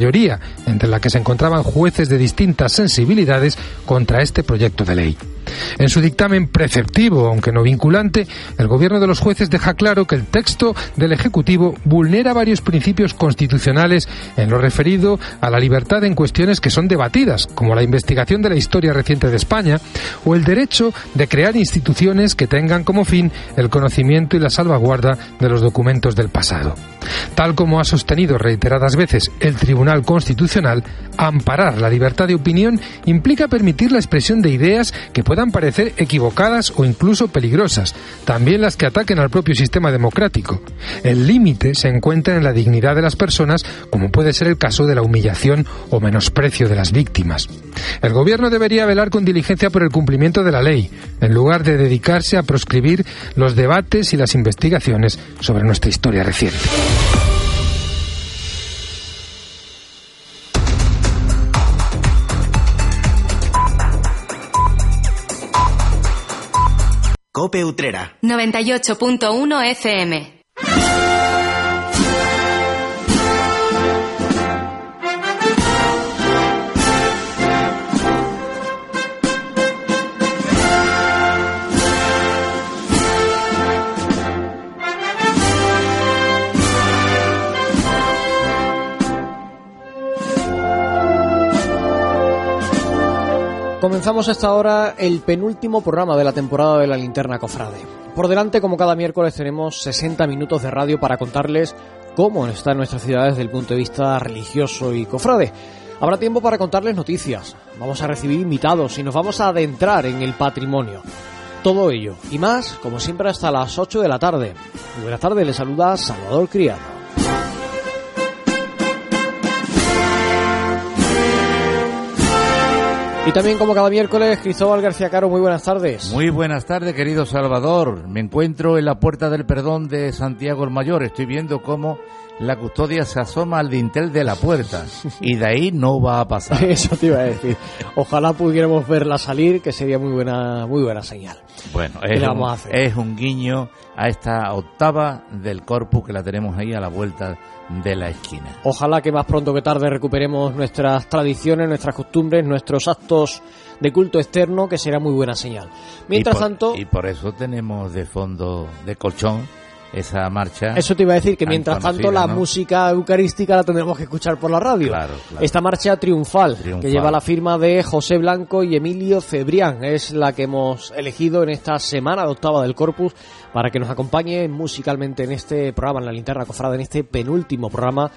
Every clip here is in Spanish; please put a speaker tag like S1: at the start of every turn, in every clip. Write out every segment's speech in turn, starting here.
S1: mayoría, entre la que se encontraban jueces de distintas sensibilidades, contra este proyecto de ley. En su dictamen preceptivo, aunque no vinculante, el gobierno de los jueces deja claro que el texto del Ejecutivo vulnera varios principios constitucionales en lo referido a la libertad en cuestiones que son debatidas, como la investigación de la historia reciente de España o el derecho de crear instituciones que tengan como fin el conocimiento y la salvaguarda de los documentos del pasado. Tal como ha sostenido reiteradas veces el Tribunal Constitucional, amparar la libertad de opinión implica permitir la expresión de ideas que puedan parecer equivocadas o incluso peligrosas, también las que ataquen al propio sistema democrático. El límite se encuentra en la dignidad de las personas, como puede ser el caso de la humillación o menosprecio de las víctimas. El Gobierno debería velar con diligencia por el cumplimiento de la ley, en lugar de dedicarse a proscribir los debates y las investigaciones sobre nuestra historia reciente.
S2: Cope Utrera.
S3: 98.1 FM.
S4: Comenzamos esta hora el penúltimo programa de la temporada de la Linterna Cofrade. Por delante, como cada miércoles, tenemos 60 minutos de radio para contarles cómo están nuestras ciudades desde el punto de vista religioso y cofrade. Habrá tiempo para contarles noticias, vamos a recibir invitados y nos vamos a adentrar en el patrimonio. Todo ello y más, como siempre, hasta las 8 de la tarde. Buenas tardes, les saluda Salvador Criado. Y también como cada miércoles, Cristóbal García Caro, muy buenas tardes.
S5: Muy buenas tardes, querido Salvador. Me encuentro en la puerta del perdón de Santiago el Mayor. Estoy viendo cómo la custodia se asoma al dintel de la puerta y de ahí no va a pasar.
S4: Eso te iba a decir. Ojalá pudiéramos verla salir, que sería muy buena, muy buena señal.
S5: Bueno, es, un, es un guiño a esta octava del corpus que la tenemos ahí a la vuelta de la esquina.
S4: Ojalá que más pronto que tarde recuperemos nuestras tradiciones, nuestras costumbres, nuestros actos de culto externo, que será muy buena señal. Mientras tanto...
S5: Y por eso tenemos de fondo de colchón esa marcha.
S4: Eso te iba a decir, que mientras tanto la música eucarística la tendremos que escuchar por la radio. Esta marcha triunfal, que lleva la firma de José Blanco y Emilio Cebrián, es la que hemos elegido en esta semana de octava del Corpus para que nos acompañe musicalmente en este programa, en la linterna cofrada, en este penúltimo programa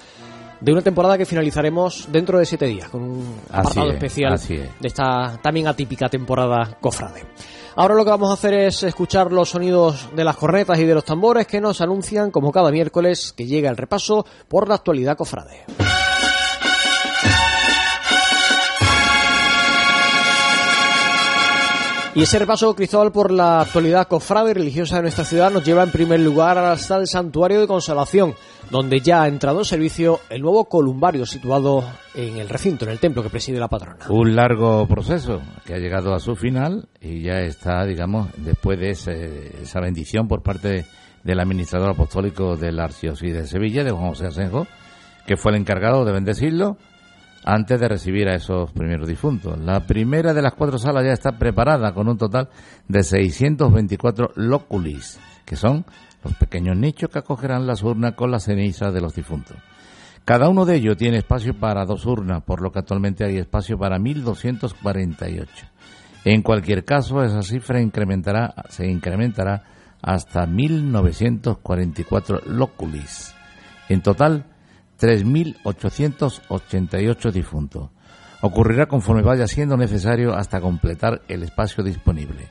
S4: de una temporada que finalizaremos dentro de siete días, con un apartado especial de esta también atípica temporada cofrade. Ahora lo que vamos a hacer es escuchar los sonidos de las cornetas y de los tambores que nos anuncian, como cada miércoles, que llega el repaso por la actualidad cofrade. Y ese repaso, Cristóbal, por la actualidad cofrade y religiosa de nuestra ciudad nos lleva en primer lugar hasta el Santuario de Consolación, donde ya ha entrado en servicio el nuevo columbario situado en el recinto, en el templo que preside la patrona.
S5: Un largo proceso que ha llegado a su final y ya está, digamos, después de esa bendición por parte del administrador apostólico de la de Sevilla, de Juan José Asenjo, que fue el encargado de bendecirlo antes de recibir a esos primeros difuntos. La primera de las cuatro salas ya está preparada con un total de 624 loculis, que son los pequeños nichos que acogerán las urnas con la ceniza de los difuntos. Cada uno de ellos tiene espacio para dos urnas, por lo que actualmente hay espacio para 1.248. En cualquier caso, esa cifra incrementará, se incrementará hasta 1.944 loculis. En total, 3.888 difuntos. Ocurrirá conforme vaya siendo necesario hasta completar el espacio disponible.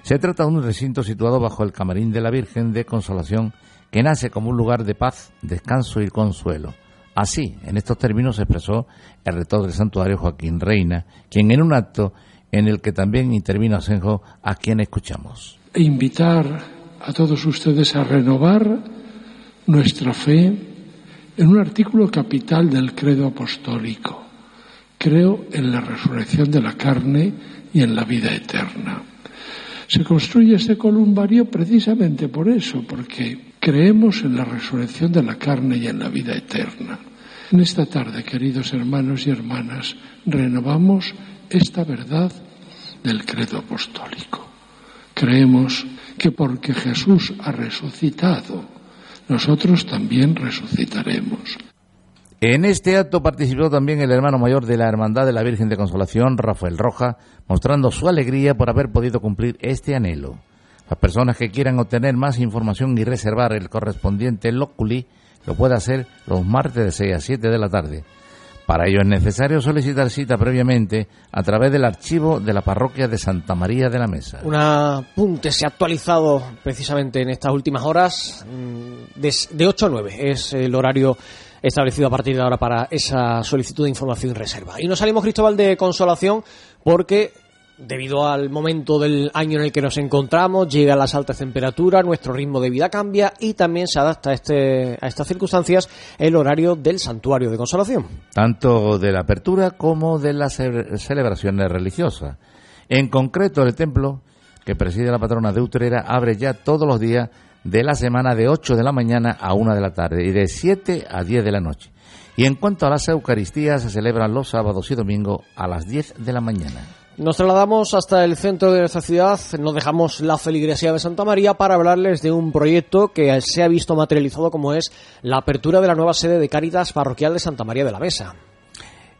S5: Se trata de un recinto situado bajo el camarín de la Virgen de Consolación que nace como un lugar de paz, descanso y consuelo. Así, en estos términos se expresó el rector del santuario Joaquín Reina, quien en un acto en el que también intervino Asenjo, a quien escuchamos.
S6: E invitar a todos ustedes a renovar nuestra fe en un artículo capital del credo apostólico. Creo en la resurrección de la carne y en la vida eterna. Se construye este columbario precisamente por eso, porque creemos en la resurrección de la carne y en la vida eterna. En esta tarde, queridos hermanos y hermanas, renovamos esta verdad del credo apostólico. Creemos que porque Jesús ha resucitado, nosotros también resucitaremos.
S5: En este acto participó también el hermano mayor de la Hermandad de la Virgen de Consolación, Rafael Roja, mostrando su alegría por haber podido cumplir este anhelo. Las personas que quieran obtener más información y reservar el correspondiente loculi lo puede hacer los martes de 6 a 7 de la tarde. Para ello es necesario solicitar cita previamente a través del archivo de la parroquia de Santa María de la Mesa.
S4: Un apunte se ha actualizado precisamente en estas últimas horas, mm, de, 8 a 9 es el horario establecido a partir de ahora para esa solicitud de información y reserva. Y nos salimos, Cristóbal, de consolación porque debido al momento del año en el que nos encontramos, llegan las altas temperaturas, nuestro ritmo de vida cambia y también se adapta a, este, a estas circunstancias el horario del santuario de consolación.
S5: Tanto de la apertura como de las celebraciones religiosas. En concreto, el templo que preside la patrona de Utrera abre ya todos los días de la semana de 8 de la mañana a 1 de la tarde y de 7 a 10 de la noche. Y en cuanto a las Eucaristías, se celebran los sábados y domingos a las 10 de la mañana.
S4: Nos trasladamos hasta el centro de nuestra ciudad, nos dejamos la feligresía de Santa María para hablarles de un proyecto que se ha visto materializado como es la apertura de la nueva sede de Cáritas Parroquial de Santa María de la Mesa.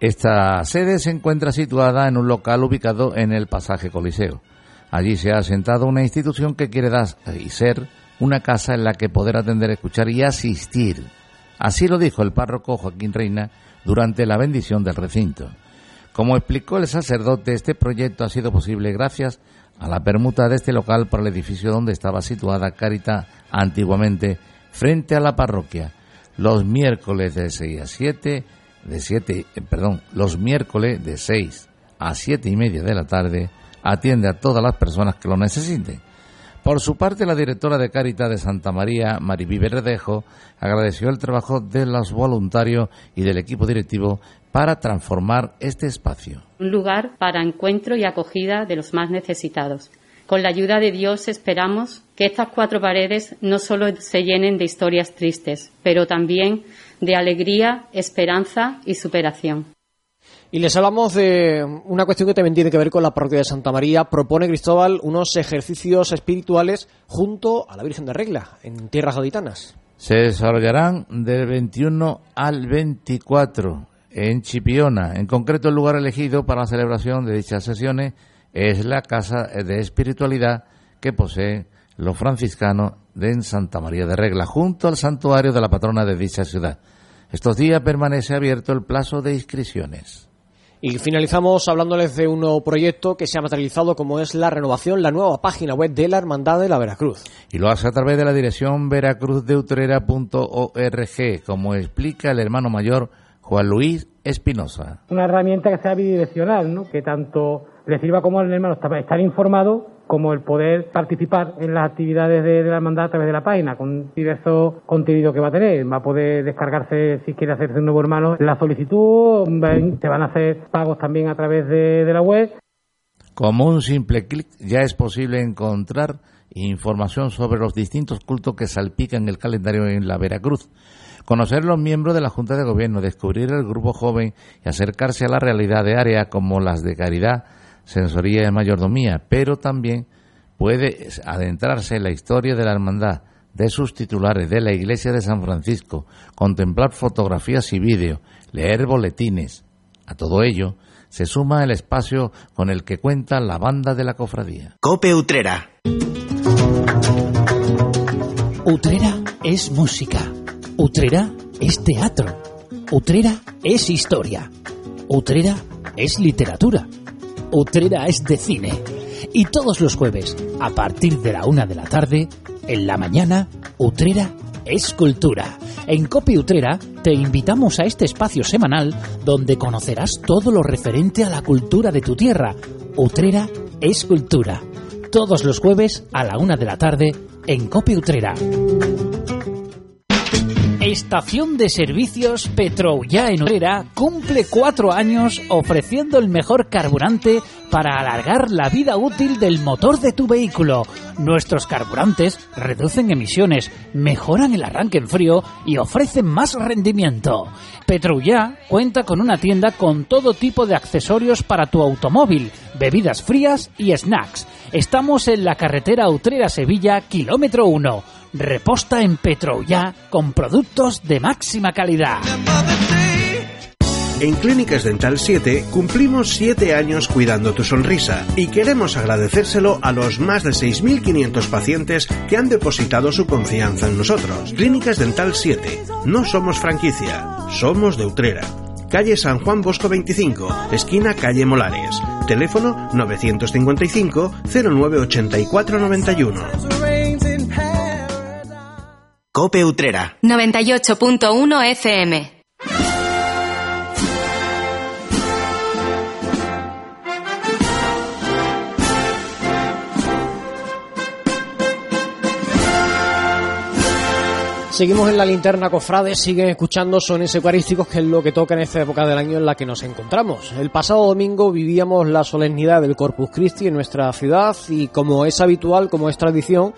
S5: Esta sede se encuentra situada en un local ubicado en el pasaje Coliseo. Allí se ha asentado una institución que quiere dar y ser una casa en la que poder atender, escuchar y asistir. Así lo dijo el párroco Joaquín Reina durante la bendición del recinto. Como explicó el sacerdote, este proyecto ha sido posible gracias a la permuta de este local para el edificio donde estaba situada Carita antiguamente, frente a la parroquia, los miércoles de 6 a 7, de 7, eh, perdón, los miércoles de 6 a 7 y media de la tarde, atiende a todas las personas que lo necesiten. Por su parte, la directora de Cáritas de Santa María, Mariví Verdejo, agradeció el trabajo de los voluntarios y del equipo directivo para transformar este espacio.
S7: Un lugar para encuentro y acogida de los más necesitados. Con la ayuda de Dios esperamos que estas cuatro paredes no solo se llenen de historias tristes, pero también de alegría, esperanza y superación.
S4: Y les hablamos de una cuestión que también tiene que ver con la parroquia de Santa María. Propone Cristóbal unos ejercicios espirituales junto a la Virgen de Regla, en tierras gaditanas.
S5: Se desarrollarán del 21 al 24 en Chipiona. En concreto, el lugar elegido para la celebración de dichas sesiones es la Casa de Espiritualidad que posee los franciscanos de Santa María de Regla, junto al santuario de la patrona de dicha ciudad. Estos días permanece abierto el plazo de inscripciones.
S4: Y finalizamos hablándoles de un nuevo proyecto que se ha materializado como es la renovación, la nueva página web de la Hermandad de la Veracruz.
S5: Y lo hace a través de la dirección veracruzdeutrera.org, como explica el hermano mayor Juan Luis Espinosa.
S8: Una herramienta que sea bidireccional, ¿no? que tanto le sirva como al hermano estar informado como el poder participar en las actividades de, la hermandad a través de la página, con diversos contenidos que va a tener. Va a poder descargarse, si quiere hacerse un nuevo hermano, la solicitud, se van a hacer pagos también a través de, de la web.
S5: Como un simple clic ya es posible encontrar información sobre los distintos cultos que salpican el calendario en la Veracruz conocer los miembros de la Junta de Gobierno, descubrir el grupo joven y acercarse a la realidad de áreas como las de caridad, sensoría y mayordomía, pero también puede adentrarse en la historia de la hermandad, de sus titulares, de la iglesia de San Francisco, contemplar fotografías y vídeos, leer boletines. A todo ello se suma el espacio con el que cuenta la banda de la cofradía.
S2: Cope Utrera.
S9: Utrera es música. Utrera es teatro. Utrera es historia. Utrera es literatura. Utrera es de cine. Y todos los jueves, a partir de la una de la tarde, en la mañana, Utrera es cultura. En Copi Utrera te invitamos a este espacio semanal donde conocerás todo lo referente a la cultura de tu tierra. Utrera es cultura. Todos los jueves a la una de la tarde en Copi Utrera. Estación de servicios Petroullá en Utrera cumple cuatro años ofreciendo el mejor carburante para alargar la vida útil del motor de tu vehículo. Nuestros carburantes reducen emisiones, mejoran el arranque en frío y ofrecen más rendimiento. Petroullá cuenta con una tienda con todo tipo de accesorios para tu automóvil, bebidas frías y snacks. Estamos en la carretera Utrera-Sevilla, kilómetro 1 reposta en Petroullá con productos de máxima calidad.
S10: En Clínicas Dental 7 cumplimos 7 años cuidando tu sonrisa y queremos agradecérselo a los más de 6.500 pacientes que han depositado su confianza en nosotros. Clínicas Dental 7. No somos franquicia, somos de Utrera. Calle San Juan Bosco 25, esquina calle Molares. Teléfono 955 098491.
S2: Cope Utrera.
S3: 98.1 FM.
S4: Seguimos en la linterna cofrade, siguen escuchando sones eucarísticos, que es lo que toca en esta época del año en la que nos encontramos. El pasado domingo vivíamos la solemnidad del Corpus Christi en nuestra ciudad y como es habitual, como es tradición,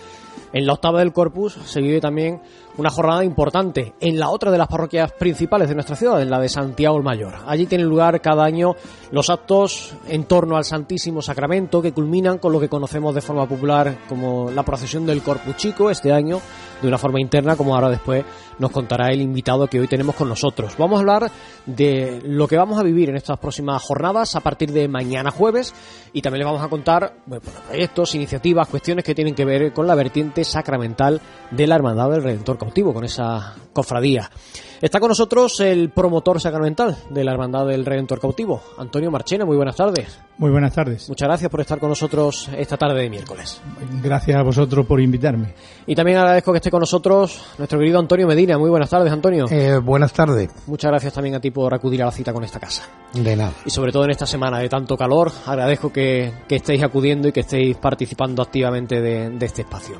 S4: en la octava del Corpus se vive también una jornada importante en la otra de las parroquias principales de nuestra ciudad, en la de Santiago el Mayor. Allí tienen lugar cada año los actos en torno al Santísimo Sacramento que culminan con lo que conocemos de forma popular como la procesión del Corpus Chico este año de una forma interna, como ahora después nos contará el invitado que hoy tenemos con nosotros. Vamos a hablar de lo que vamos a vivir en estas próximas jornadas a partir de mañana jueves y también les vamos a contar proyectos, iniciativas, cuestiones que tienen que ver con la vertiente sacramental de la Hermandad del Redentor Cautivo, con esa cofradía. Está con nosotros el promotor sacramental de la Hermandad del Redentor Cautivo, Antonio Marchena. Muy buenas tardes.
S11: Muy buenas tardes.
S4: Muchas gracias por estar con nosotros esta tarde de miércoles.
S11: Gracias a vosotros por invitarme.
S4: Y también agradezco que esté con nosotros nuestro querido Antonio Medina. Muy buenas tardes, Antonio.
S12: Eh, buenas tardes.
S4: Muchas gracias también a ti por acudir a la cita con esta casa.
S12: De nada.
S4: Y sobre todo en esta semana de tanto calor, agradezco que, estéis acudiendo y que estéis participando activamente de este espacio.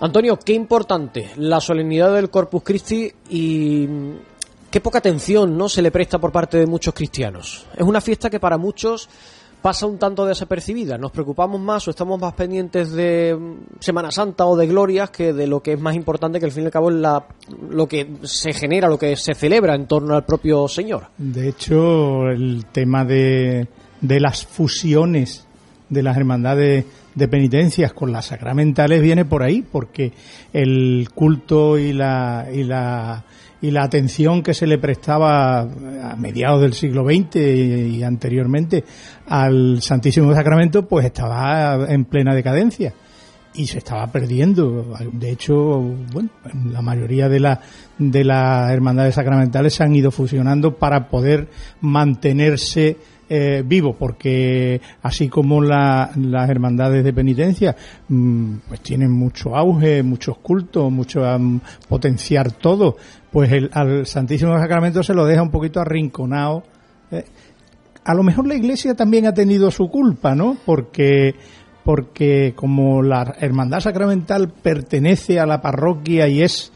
S4: Antonio, qué importante la solemnidad del Corpus Christi y qué poca atención no se le presta por parte de muchos cristianos. Es una fiesta que para muchos pasa un tanto desapercibida. Nos preocupamos más o estamos más pendientes de Semana Santa o de glorias que de lo que es más importante, que al fin y al cabo es la, lo que se genera, lo que se celebra en torno al propio Señor.
S11: De hecho, el tema de, de las fusiones de las hermandades de penitencias con las sacramentales viene por ahí, porque el culto y la, y la, y la atención que se le prestaba a mediados del siglo XX y, anteriormente al Santísimo Sacramento, pues estaba en plena decadencia y se estaba perdiendo. De hecho, bueno, la mayoría de, la, de las hermandades sacramentales se han ido fusionando para poder mantenerse eh, vivo, porque así como las hermandades de penitencia mm, pues tienen mucho auge, muchos cultos, mucho potenciar todo, pues el, al Santísimo Sacramento se lo deja un poquito arrinconado. Eh, a lo mejor la Iglesia también ha tenido su culpa, ¿no? Porque porque como la hermandad sacramental pertenece a la parroquia y es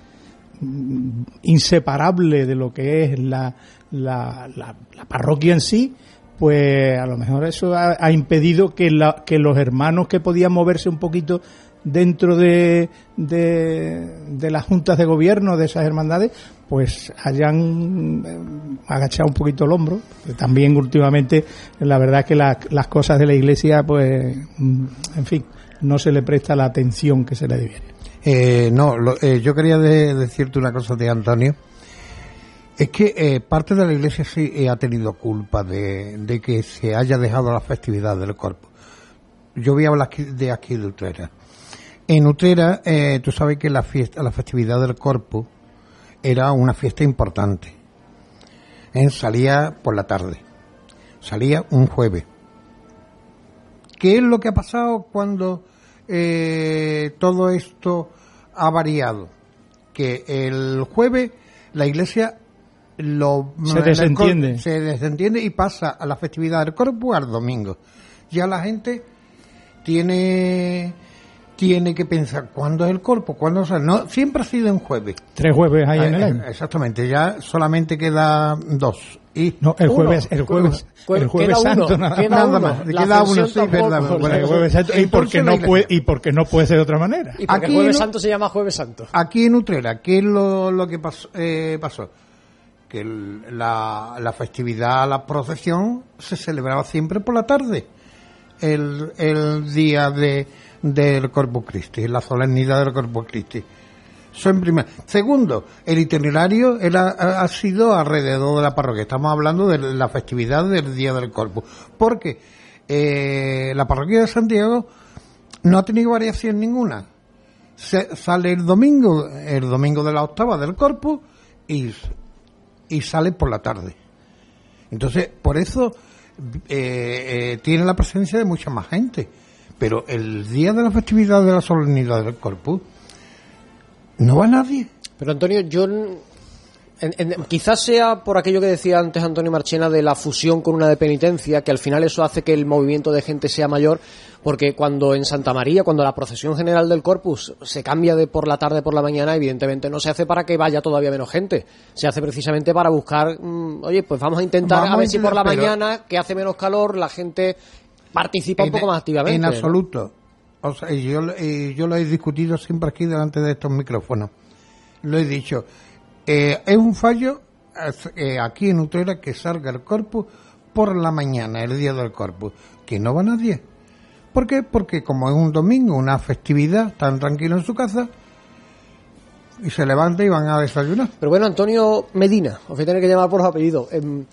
S11: mm, inseparable de lo que es la, la, la parroquia en sí, pues a lo mejor eso ha, impedido que, la, que los hermanos que podían moverse un poquito dentro de, de, las juntas de gobierno de esas hermandades, pues hayan eh, agachado un poquito el hombro. También últimamente, la verdad es que las cosas de la iglesia, pues, mm, en fin, no se le presta la atención que se le debiera.
S12: Eh, no, eh, yo quería decirte una cosa de Antonio es que eh, parte de la Iglesia sí eh, ha tenido culpa de, que se haya dejado la festividad del cuerpo. Yo voy a hablar de aquí de Utrera. En Utrera, eh, tú sabes que la fiesta, la festividad del cuerpo era una fiesta importante. salía por la tarde, salía un jueves. ¿Qué es lo que ha pasado cuando todo esto ha variado? Que el jueves la iglesia lo,
S11: se desentiende.
S12: se desentiende y pasa a la festividad del corpus al domingo. Ya la gente tiene tiene que pensar cuándo es el cuerpo, cuándo o no siempre ha sido en jueves.
S11: Tres jueves hay en el ah, año.
S12: Exactamente, ya solamente queda dos. Y
S11: no, el jueves, el jueves, el jueves santo nada,
S12: queda más. Queda uno, sí, verdad.
S11: el jueves santo, y porque no puede y porque no puede ser de otra manera.
S4: Y porque aquí el jueves santo se llama jueves santo.
S12: Aquí en Utrera, ¿qué es lo, lo que pasó? Eh, pasó? Que la, la festividad, la procesión se celebraba siempre por la tarde. El, el día de del Corpus Christi, la solemnidad del Corpus Christi. Eso en primer. Segundo, el itinerario ha, sido alrededor de la parroquia. Estamos hablando de la festividad del Día del Corpus. Porque eh, la parroquia de Santiago no ha tenido variación ninguna. Se, sale el domingo, el domingo de la octava del Corpus y, y sale por la tarde. Entonces, por eso eh, eh, tiene la presencia de mucha más gente pero el día de la festividad de la solemnidad del Corpus no va nadie.
S4: Pero Antonio, yo quizás sea por aquello que decía antes Antonio Marchena de la fusión con una de penitencia, que al final eso hace que el movimiento de gente sea mayor, porque cuando en Santa María, cuando la procesión general del Corpus se cambia de por la tarde por la mañana, evidentemente no se hace para que vaya todavía menos gente, se hace precisamente para buscar, mm, oye, pues vamos a intentar a ver si por la mañana, que hace menos calor, la gente participa un poco más activamente.
S12: En absoluto. O sea, yo, yo lo he discutido siempre aquí delante de estos micrófonos. Lo he dicho. Eh, es un fallo eh, aquí en Utrera que salga el corpus por la mañana, el día del corpus, que no va nadie. ¿Por qué? Porque como es un domingo, una festividad, tan tranquilo en su casa, y se levanta y van a desayunar.
S4: Pero bueno, Antonio Medina, os voy a tener que llamar por su apellido. Em,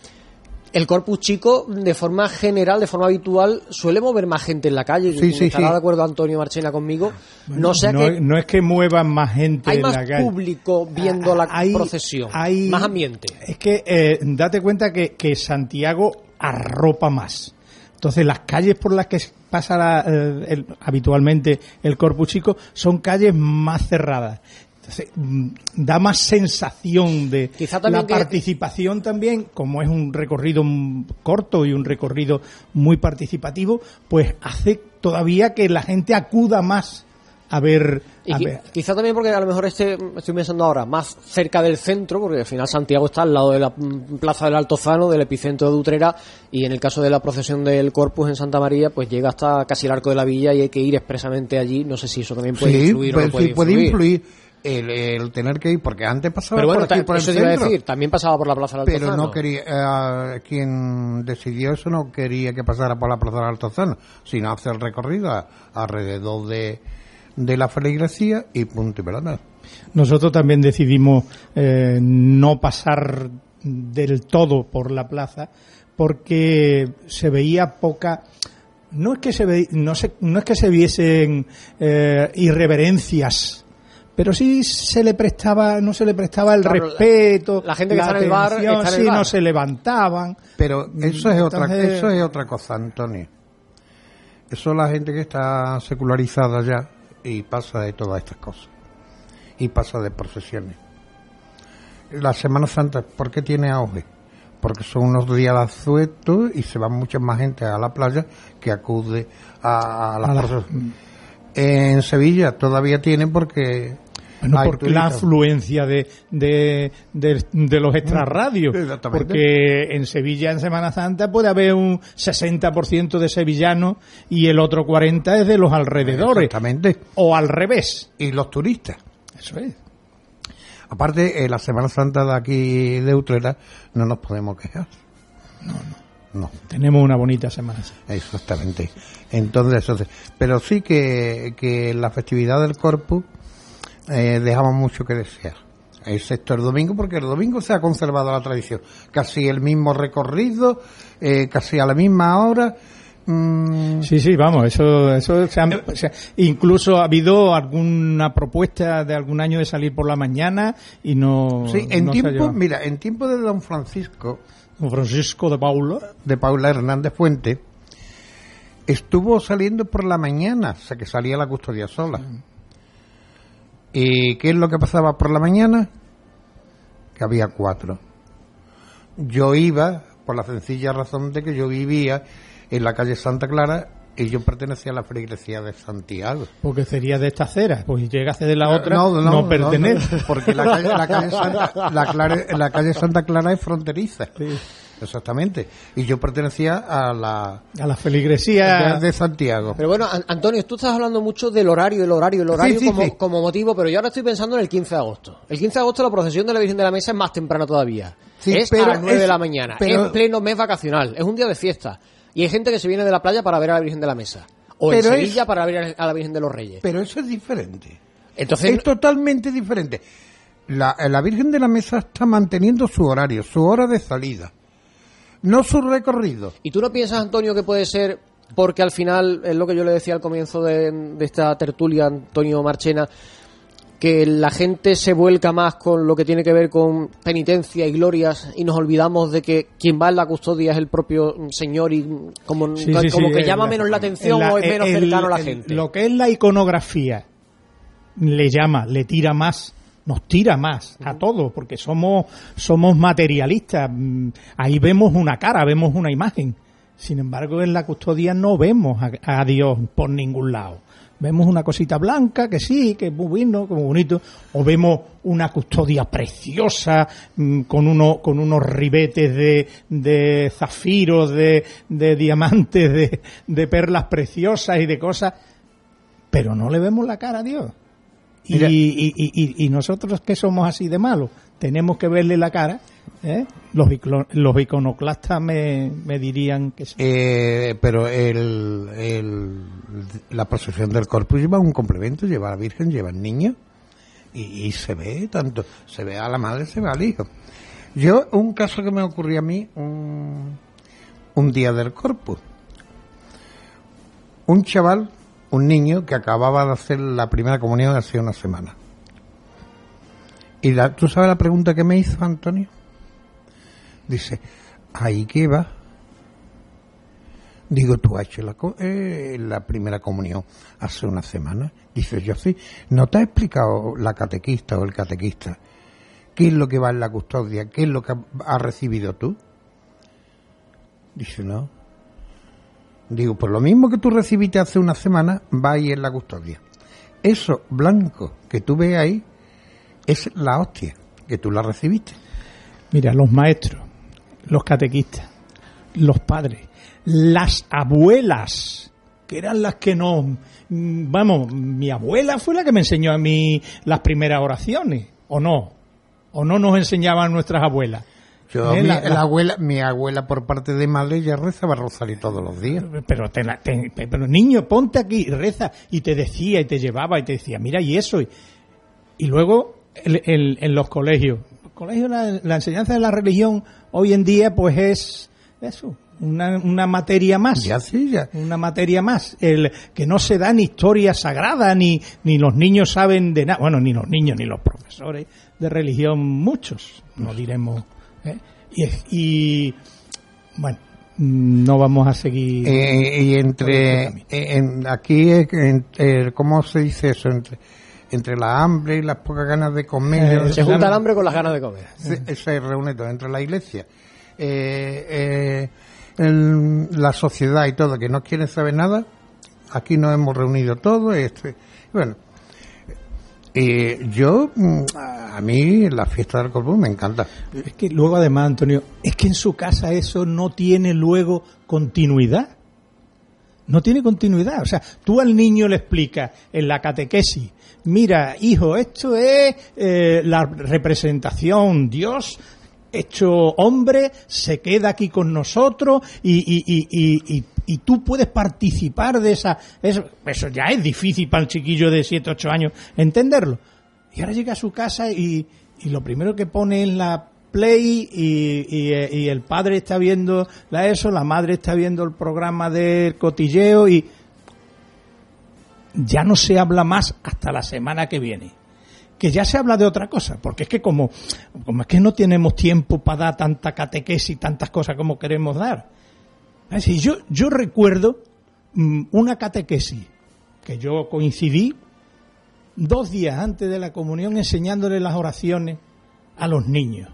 S4: el corpus chico, de forma general, de forma habitual, suele mover más gente en la calle.
S12: Sí, sí,
S4: estará de acuerdo Antonio Marchena conmigo. no, sea que
S11: no es que muevan más gente
S4: en la calle. Hay más público viendo la procesión, hay, más ambiente.
S11: Es que eh, date cuenta que, que Santiago arropa más. Entonces, las calles por las que pasa eh, habitualmente el corpus chico son calles más cerradas. Mm, da más sensación de la participación también, como es un recorrido corto y un recorrido muy participativo, pues hace todavía que la gente acuda más a ver,
S4: Quizá también porque a lo mejor este, estoy pensando ahora, más cerca del centro, porque al final Santiago está al lado de la plaza del Altozano, del epicentro de Utrera, y en el caso de la procesión del Corpus en Santa María, pues llega hasta casi el arco de la villa y hay que ir expresamente allí. No sé si eso también puede influir o no
S12: pues puede, influir el, tener que ir, porque antes pasaba
S4: por aquí, por el centro, decir, también pasaba por la Plaza del
S12: Altozano. Pero no quería, eh, quien decidió eso no quería que pasara por la Plaza del Altozano, sino hacer el recorrido alrededor de, de la feligresía y punto y pelota.
S11: Nosotros también decidimos eh, no pasar del todo por la plaza porque se veía poca no es que se ve, no, se, no es que se viesen eh, irreverencias pero sí se le prestaba, no se le prestaba el respeto.
S4: La, gente que está en el bar,
S11: sí, no se levantaban.
S12: Pero eso es otra, eso es otra cosa, Antonio. Eso es la gente que está secularizada ya y pasa de todas estas cosas. Y pasa de procesiones. La Semana Santa, ¿por qué tiene auge? Porque son unos días de asueto y se va mucha más gente a la playa que acude a, la las En Sevilla todavía tiene porque
S11: bueno, porque la afluencia de, de, de, los extrarradios. Porque en Sevilla, en Semana Santa, puede haber un 60% de sevillanos y el otro 40% es de los alrededores.
S12: Exactamente.
S11: O al revés.
S12: Y los turistas.
S11: Eso es.
S12: Aparte, la Semana Santa de aquí de Utrera no nos podemos quejar.
S11: No, no. No. Tenemos una bonita semana.
S12: Exactamente. Entonces, pero sí que, que la festividad del Corpus eh, dejamos mucho que desear. Excepto el domingo, porque el domingo se ha conservado la tradición. Casi el mismo recorrido, eh, casi a la misma hora.
S11: Mm. Sí, sí, vamos, eso, eso incluso ha habido alguna propuesta de algún año de salir por la mañana y no.
S12: Sí, en tiempo, mira, en tiempo de Don Francisco.
S11: Don Francisco de Paula.
S12: De Paula Hernández Fuente, estuvo saliendo por la mañana, o sea que salía la custodia sola. ¿Y qué es lo que pasaba por la mañana? Que había cuatro. Yo iba, por la sencilla razón de que yo vivía en la calle Santa Clara Y yo pertenecía a la feligresía de Santiago.
S11: Porque sería de esta acera, pues llegase de la otra, no, no, no pertenece.
S12: porque la calle, la, calle Santa, la, calle Santa Clara es fronteriza. Exactamente. Y yo pertenecía a la...
S11: A la feligresía
S12: de, Santiago.
S4: Pero bueno, Antonio, tú estás hablando mucho del horario, el horario, el horario como, como, motivo, pero yo ahora estoy pensando en el 15 de agosto. El 15 de agosto la procesión de la Virgen de la Mesa es más temprana todavía. es a las 9 de la mañana. Es pleno mes vacacional. Es un día de fiesta. Y hay gente que se viene de la playa para ver a la Virgen de la Mesa. O en Sevilla para ver a la Virgen de los Reyes.
S12: Pero eso es diferente. Entonces, es totalmente diferente. La, la Virgen de la Mesa está manteniendo su horario, su hora de salida no su recorrido.
S4: ¿Y tú no piensas, Antonio, que puede ser porque al final, es lo que yo le decía al comienzo de, esta tertulia, Antonio Marchena, que la gente se vuelca más con lo que tiene que ver con penitencia y glorias y nos olvidamos de que quien va en la custodia es el propio Señor y como, como que llama menos la atención o es menos cercano a la gente.
S11: Lo que es la iconografía le llama, le tira más nos tira más a todos, porque somos, somos materialistas. Mm, ahí vemos una cara, vemos una imagen. Sin embargo, en la custodia no vemos a, Dios por ningún lado. Vemos una cosita blanca, que sí, que es muy bueno, muy bonito, o vemos una custodia preciosa, mm, con, uno, con unos ribetes de, de zafiros, de, de diamantes, de, de perlas preciosas y de cosas, pero no le vemos la cara a Dios. Y, y, nosotros que somos así de malos, tenemos que verle la cara. ¿eh? Los, los iconoclastas me, me dirían que sí.
S12: Eh, pero el, el, la procesión del corpus lleva un complemento, lleva a la Virgen, lleva al niño y, se ve tanto, se ve a la madre, se ve al hijo. Yo, un caso que me ocurrió a mí, un, un día del corpus. Un chaval un niño que acababa de hacer la primera comunión hace una semana. Y la, ¿tú sabes la pregunta que me hizo Antonio? Dice, ¿ahí qué va? Digo, ¿tú has hecho la, eh, la primera comunión hace una semana? Dice, yo sí. ¿No te ha explicado la catequista o el catequista qué es lo que va en la custodia? ¿Qué es lo que has recibido tú? Dice, no. Digo, por lo mismo que tú recibiste hace una semana, va ahí en la custodia. Eso blanco que tú ves ahí es la hostia que tú la recibiste.
S11: Mira, los maestros, los catequistas, los padres, las abuelas, que eran las que nos... Mm, vamos, mi abuela fue la que me enseñó a mí las primeras oraciones, ¿o no? ¿O no nos enseñaban nuestras abuelas?
S12: Yo, mi, la, abuela, mi abuela por parte de madre ya rezaba rosario todos los días.
S11: Pero, pero niño, ponte aquí, reza. Y te decía, y te llevaba, y te decía, mira, y eso. Y, luego, en, los colegios. colegios, la, enseñanza de la religión hoy en día, pues es eso, una, una materia más.
S12: Ya sí, ya.
S11: Una materia más. El que no se da ni historia sagrada, ni, ni los niños saben de nada. Bueno, ni los niños, ni los profesores de religión, muchos, no diremos ¿eh? Y, bueno, no vamos a seguir.
S12: Eh, y entre. aquí, ¿cómo se dice eso? Entre, entre la hambre y las pocas ganas de comer.
S4: Eh, se junta el hambre con las ganas de comer.
S12: Se, reúne todo entre la iglesia. la sociedad y todo, que no quieren saber nada, aquí nos hemos reunido todos. Este, bueno, y yo, mm, a mí la fiesta del Corpus me encanta.
S11: Es que luego además, Antonio, es que en su casa eso no tiene luego continuidad. No tiene continuidad. O sea, tú al niño le explicas en la catequesis, mira, hijo, esto es eh, la representación, Dios hecho hombre, se queda aquí con nosotros y, y, y, y, tú puedes participar de esa... Eso, eso ya es difícil para el chiquillo de 7, 8 años entenderlo. Y ahora llega a su casa y, y lo primero que pone en la play y, y, el padre está viendo la eso, la madre está viendo el programa del cotilleo y ya no se habla más hasta la semana que viene que ya se habla de otra cosa, porque es que como, como es que no tenemos tiempo para dar tanta catequesis tantas cosas como queremos dar. Así, yo, yo recuerdo mm, una catequesis que yo coincidí dos días antes de la comunión enseñándole las oraciones a los niños.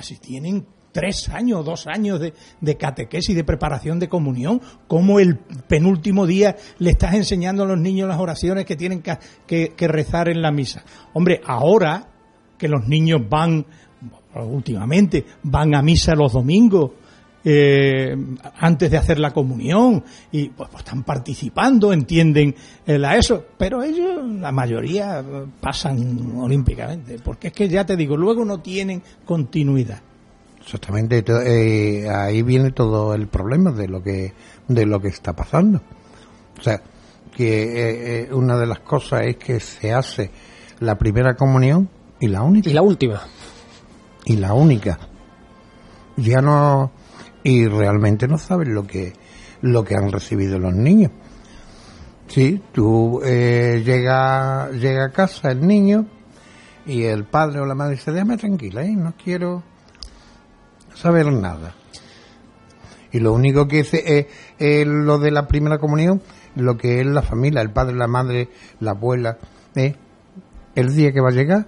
S11: si tienen tres años, dos años de, de catequesis, de preparación de comunión, como el penúltimo día le estás enseñando a los niños las oraciones que tienen que, rezar en la misa. Hombre, ahora que los niños van, últimamente, van a misa los domingos, eh, antes de hacer la comunión y pues, pues están participando, entienden la eso, pero ellos, la mayoría, pasan olímpicamente, porque es que ya te digo, luego no tienen continuidad.
S12: Exactamente, eh, ahí viene todo el problema de lo que de lo que está pasando. O sea, que eh, una de las cosas es que se hace la primera comunión y la única.
S4: Y la última.
S12: Y la única. Ya no y realmente no saben lo que lo que han recibido los niños. Sí, tú eh, llega llega a casa el niño y el padre o la madre dice déjame tranquila, ¿eh? no quiero saber nada. Y lo único que es lo de la primera comunión, lo que es la familia, el padre, la madre, la abuela, ¿eh? el día que va a llegar,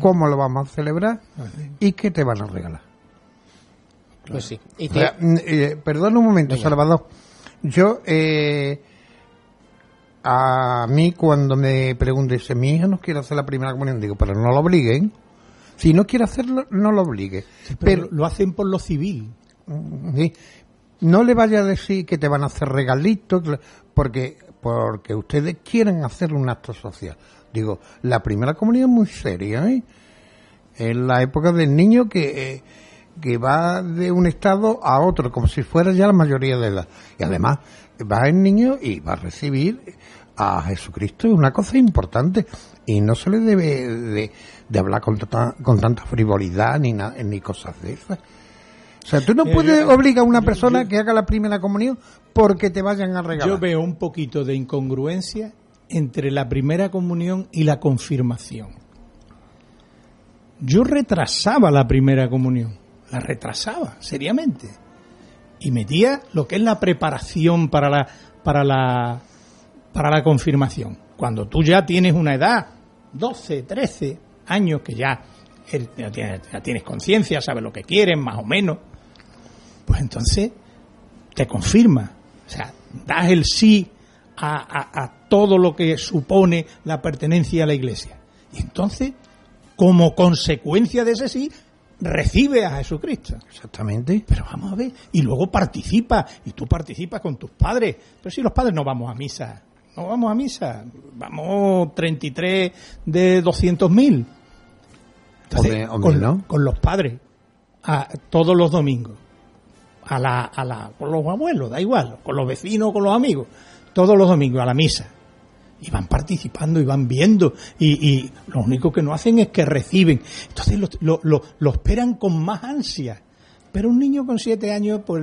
S12: cómo lo vamos a celebrar y qué te van a regalar.
S4: Pues sí.
S12: Mm, eh, perdón un momento, Salvador. Yo, eh, a mí cuando me pregunte si mi hija no quiere hacer la primera comunión, digo, pero no lo obliguen. Si no quiere hacerlo, no lo obligue.
S11: pero, lo hacen por lo civil.
S12: No le vaya a decir que te van a hacer regalitos, porque, porque ustedes quieren hacer un acto social. Digo, la primera comunión es muy seria, ¿eh? En la época del niño que... Eh, que va de un estado a otro, como si fuera ya la mayoría de edad. Y además va el niño y va a recibir a Jesucristo, es una cosa importante. Y no se le debe de, hablar con, con, tanta frivolidad ni, ni cosas de esas. O sea, tú no puedes obligar a una persona que haga la primera comunión porque te vayan a regalar.
S11: Yo veo un poquito de incongruencia entre la primera comunión y la confirmación. Yo retrasaba la primera comunión la retrasaba seriamente y metía lo que es la preparación para la para la para la confirmación. Cuando tú ya tienes una edad, 12, 13 años que ya, ya tienes, conciencia, sabes lo que quieres, más o menos, pues entonces te confirma, o sea, das el sí a, a todo lo que supone la pertenencia a la iglesia. Y entonces, como consecuencia de ese sí, recibe a Jesucristo.
S12: Exactamente.
S11: Pero vamos a ver, y luego participa, y tú participas con tus padres. Pero si los padres no vamos a misa, no vamos a misa, vamos 33 de 200 mil. Con, con, los padres, a, todos los domingos, a la, a la, con los abuelos, da igual, con los vecinos, con los amigos, todos los domingos a la misa y van participando y van viendo y, y, lo único que no hacen es que reciben. Entonces lo, lo, lo, esperan con más ansia. Pero un niño con siete años, pues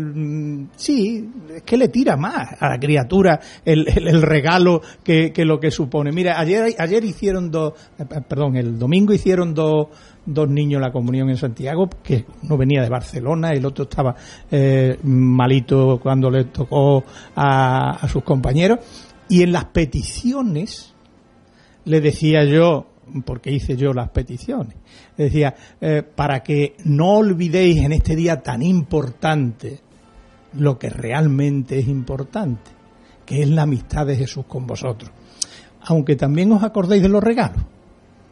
S11: sí, es que le tira más a la criatura el, el, regalo que, que, lo que supone. Mira, ayer, ayer hicieron dos, eh, perdón, el domingo hicieron dos, dos niños la comunión en Santiago, que uno venía de Barcelona, el otro estaba eh, malito cuando le tocó a, a sus compañeros y en las peticiones, le decía yo, porque hice yo las peticiones, decía, eh, para que no olvidéis en este día tan importante lo que realmente es importante, que es la amistad de Jesús con vosotros. Aunque también os acordéis de los regalos,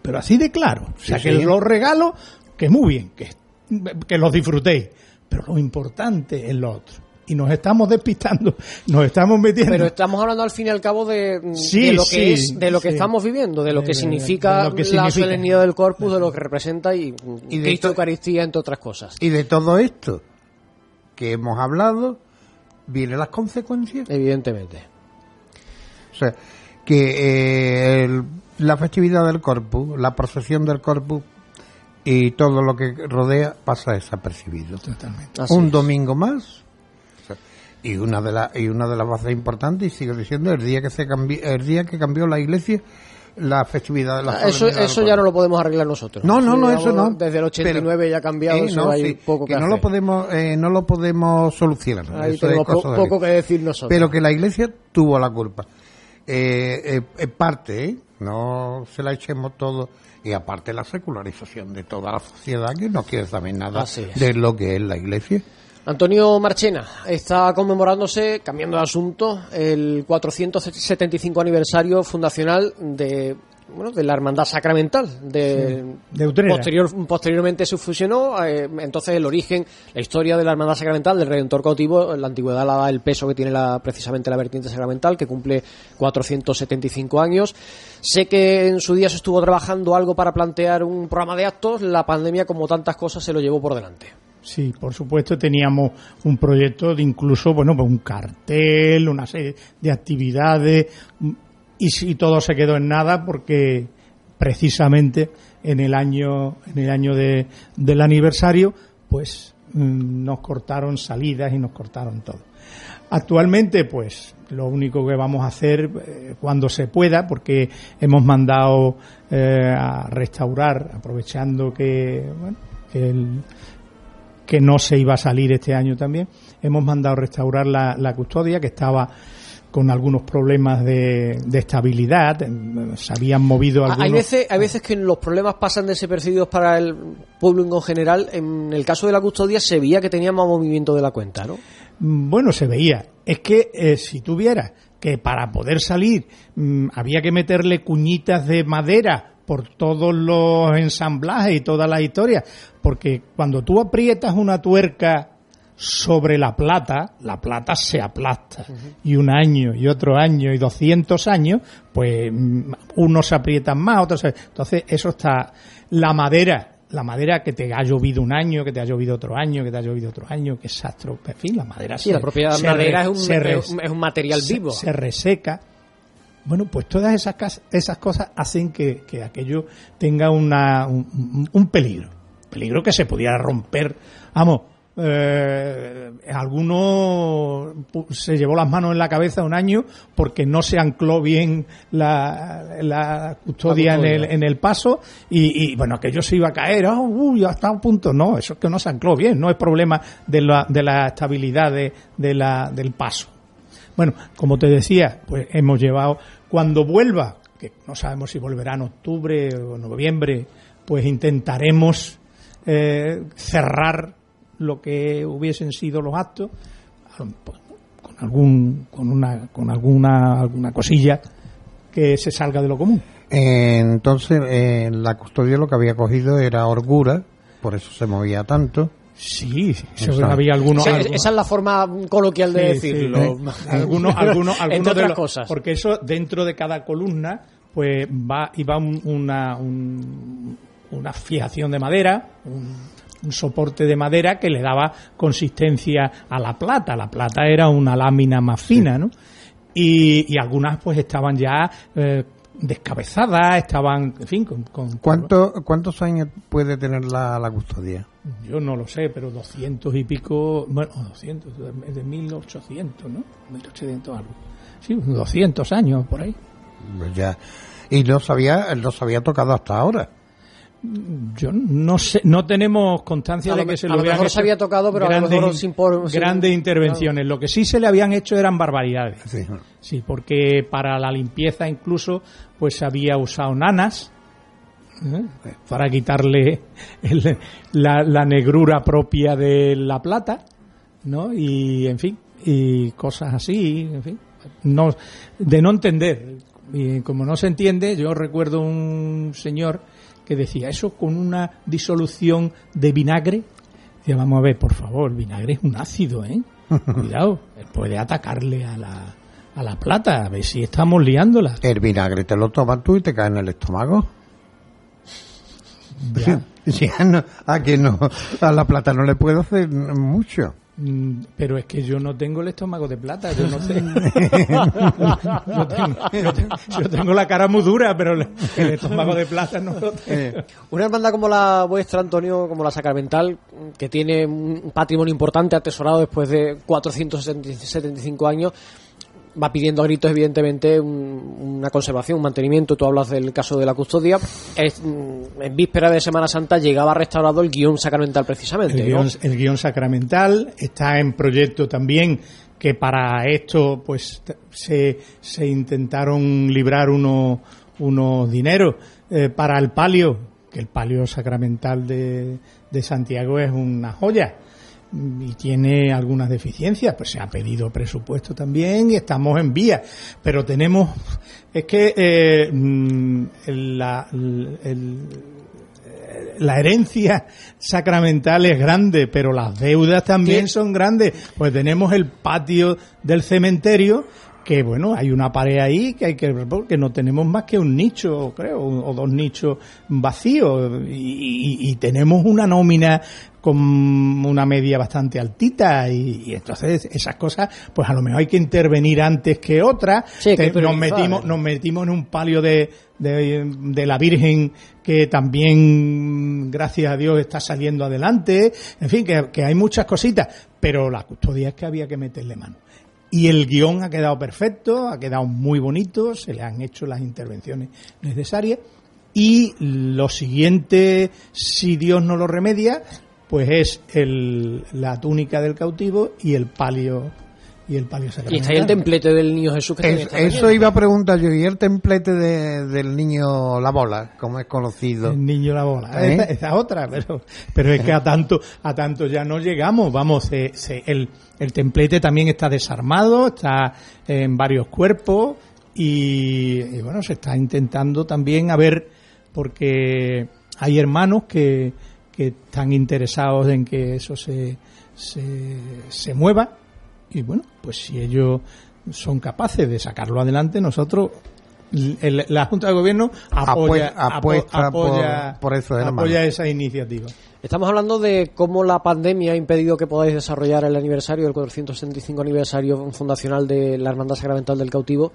S11: pero así de claro. o sea, que los regalos, que muy bien, que, que los disfrutéis, pero lo importante es lo otro y nos estamos despistando, nos estamos metiendo.
S4: Pero estamos hablando al fin y al cabo de, lo que es, de lo que estamos viviendo, de lo que significa la solemnidad del corpus, de lo que representa y, y de Cristo Eucaristía, entre otras cosas.
S12: Y de todo esto que hemos hablado, vienen las consecuencias.
S4: Evidentemente.
S12: O sea, que eh, la festividad del corpus, la procesión del corpus y todo lo que rodea pasa desapercibido. Totalmente. Un domingo más y una de las y una de las bases importantes y sigo diciendo el día que se cambió el día que cambió la iglesia la festividad de la
S4: ah, eso eso ya no lo podemos arreglar nosotros.
S12: No no no eso no.
S4: desde el 89 ya ha cambiado eh, eso hay poco
S12: que, no lo podemos eh, no lo podemos solucionar
S4: Ahí tenemos poco que decir nosotros.
S12: Pero que la iglesia tuvo la culpa. Eh, eh parte no se la echemos todo. Y aparte la secularización de toda la sociedad que no quiere saber nada de lo que es la iglesia.
S4: Antonio Marchena está conmemorándose, cambiando de asunto, el 475 aniversario fundacional de bueno, de la hermandad sacramental. De, posterior, posteriormente se fusionó, eh, entonces el origen, la historia de la hermandad sacramental, del Redentor cautivo, en la antigüedad la da el peso que tiene la, precisamente la vertiente sacramental, que cumple 475 años. Sé que en su día se estuvo trabajando algo para plantear un programa de actos, la pandemia, como tantas cosas, se lo llevó por delante.
S11: Sí, por supuesto teníamos un proyecto de incluso, bueno, pues un cartel, una serie de actividades, y, si todo se quedó en nada porque precisamente en el año en el año de, del aniversario pues mm, nos cortaron salidas y nos cortaron todo. Actualmente pues lo único que vamos a hacer eh, cuando se pueda porque hemos mandado eh, a restaurar aprovechando que bueno, que, que no se iba a salir este año también hemos mandado restaurar la, la custodia que estaba con algunos problemas de, estabilidad, se habían movido algunos...
S4: Hay veces, hay veces que los problemas pasan desapercibidos para el público en general. En el caso de la custodia se veía que tenía más movimiento de la cuenta, ¿no?
S11: Mm, bueno, se veía. Es que eh, si tuviera que para poder salir mm, había que meterle cuñitas de madera por todos los ensamblajes y todas las historias, porque cuando tú aprietas una tuerca sobre la plata, la plata se aplasta. Y un año, y otro año, y 200 años, pues mm, unos aprietan más, otros... Entonces, eso está... La madera, la madera que te ha llovido un año, que te ha llovido otro año, que te ha llovido otro año, que es astro, en fin, la madera
S4: sí, la propiedad de madera es, un, es, un, material vivo.
S11: Se reseca. Bueno, pues todas esas, esas cosas hacen que, que aquello tenga una, un, un peligro. Peligro que se pudiera romper. Vamos, eh, alguno se llevó las manos en la cabeza un año porque no se ancló bien la, custodia, En, el, en el paso y, bueno, aquello se iba a caer, oh, ya está a punto. No, eso es que no se ancló bien, no es problema de la, de la estabilidad de, la, del paso. Bueno, como te decía, pues hemos llevado, cuando vuelva, que no sabemos si volverá en octubre o noviembre, pues intentaremos eh, cerrar lo que hubiesen sido los actos, con algún, con una, con alguna, alguna cosilla que se salga de lo común.
S12: entonces, en la custodia lo que había cogido era orgura, por eso se movía tanto.
S11: Sí, había algunos,
S4: esa es la forma coloquial de decirlo.
S11: algunos, algunos, algunos de cosas. Porque eso dentro de cada columna, pues va iba una una fijación de madera, un, un soporte de madera que le daba consistencia a la plata. La plata era una lámina más fina, ¿no? Y, algunas pues estaban ya eh, descabezadas, estaban, en fin, con...
S12: ¿Cuántos años puede tener la, la, custodia?
S11: Yo no lo sé, pero 200 y pico, bueno, 200, de 1800, ¿no? 1800 algo. Sí, 200 años por ahí.
S12: Ya. Y no sabía, no se había tocado hasta ahora.
S11: Yo no sé, no tenemos constancia de que se
S4: lo, a lo mejor se había tocado, pero
S11: grandes,
S4: a lo mejor sin por,
S11: grandes intervenciones. Lo que sí se le habían hecho eran barbaridades. Sí. porque para la limpieza incluso, pues se había usado nanas ¿eh? para quitarle la, la, negrura propia de la plata, ¿no? Y en fin, y cosas así, en fin, no, de no entender. Y como no se entiende, yo recuerdo un señor que decía, eso con una disolución de vinagre. Decía, vamos a ver, por favor, el vinagre es un ácido, ¿eh? Cuidado, puede atacarle a la, a la plata, a ver si estamos liándola.
S12: El vinagre te lo tomas tú y te cae en el estómago. Ya. no, a que no, a la plata no le puedo hacer mucho.
S11: Mm, pero es que yo no tengo el estómago de plata, yo no sé. yo, tengo, la cara muy dura, pero el estómago de plata no lo tengo.
S4: Una hermandad como la vuestra, Antonio, como la Sacramental, que tiene un patrimonio importante atesorado después de 475 años, va pidiendo a gritos, evidentemente, una conservación, un mantenimiento. Tú hablas del caso de la custodia. Mm, en víspera de Semana Santa llegaba restaurado el guion sacramental, precisamente.
S11: El guion, sacramental está en proyecto también que para esto pues se, se intentaron librar unos unos dineros eh, para el palio, que el palio sacramental de, de Santiago es una joya y tiene algunas deficiencias, pues se ha pedido presupuesto también y estamos en vía, pero tenemos, es que eh, mm, la, la herencia sacramental es grande, pero las deudas también son grandes, pues tenemos el patio del cementerio que bueno, hay una pared ahí que hay que porque no tenemos más que un nicho, creo, o dos nichos vacíos y, tenemos una nómina con una media bastante altita y, entonces esas cosas pues a lo mejor hay que intervenir antes que otras. Nos metimos nos metimos en un palio de, de, la Virgen que también gracias a Dios está saliendo adelante. En fin que, que hay muchas cositas pero la custodia es que había que meterle mano y el guion ha quedado perfecto, ha quedado muy bonito, se le han hecho las intervenciones necesarias. Y lo siguiente, si Dios no lo remedia, pues es el, la túnica del cautivo y el palio y el palio
S4: Y está ahí el templete del niño Jesús
S12: que Eso iba a preguntar yo, ¿y el templete del niño La Bola, como es conocido?
S11: El niño La Bola, ¿Eh? esa, es otra, pero, pero es que a tanto, a tanto ya no llegamos, vamos, el, el templete también está desarmado, está en varios cuerpos y, bueno, se está intentando también a ver, porque hay hermanos que, que están interesados en que eso se, se, se mueva y bueno, pues si ellos son capaces de sacarlo adelante, nosotros la Junta de Gobierno apoya, apoya, por, eso apoya esa iniciativa.
S4: Estamos hablando de cómo la pandemia ha impedido que podáis desarrollar el aniversario, el 465 aniversario fundacional de la Hermandad Sacramental del Cautivo,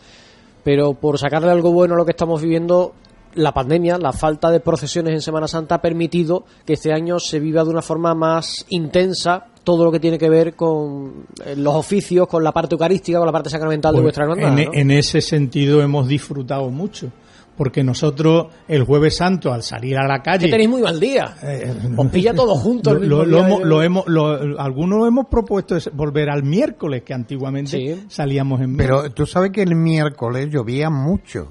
S4: pero por sacarle algo bueno a lo que estamos viviendo, la pandemia, la falta de procesiones en Semana Santa ha permitido que este año se viva de una forma más intensa todo lo que tiene que ver con eh, los oficios, con la parte eucarística, con la parte sacramental de pues vuestra hermandad.
S11: En, en, ese sentido hemos disfrutado mucho. Porque nosotros el jueves santo al salir a la calle... Que
S4: tenéis muy mal día. Eh, Os pilla todo junto.
S11: Lo, lo, hemos, algunos hemos propuesto volver al miércoles, que antiguamente salíamos en
S12: Pero tú sabes que el miércoles llovía mucho.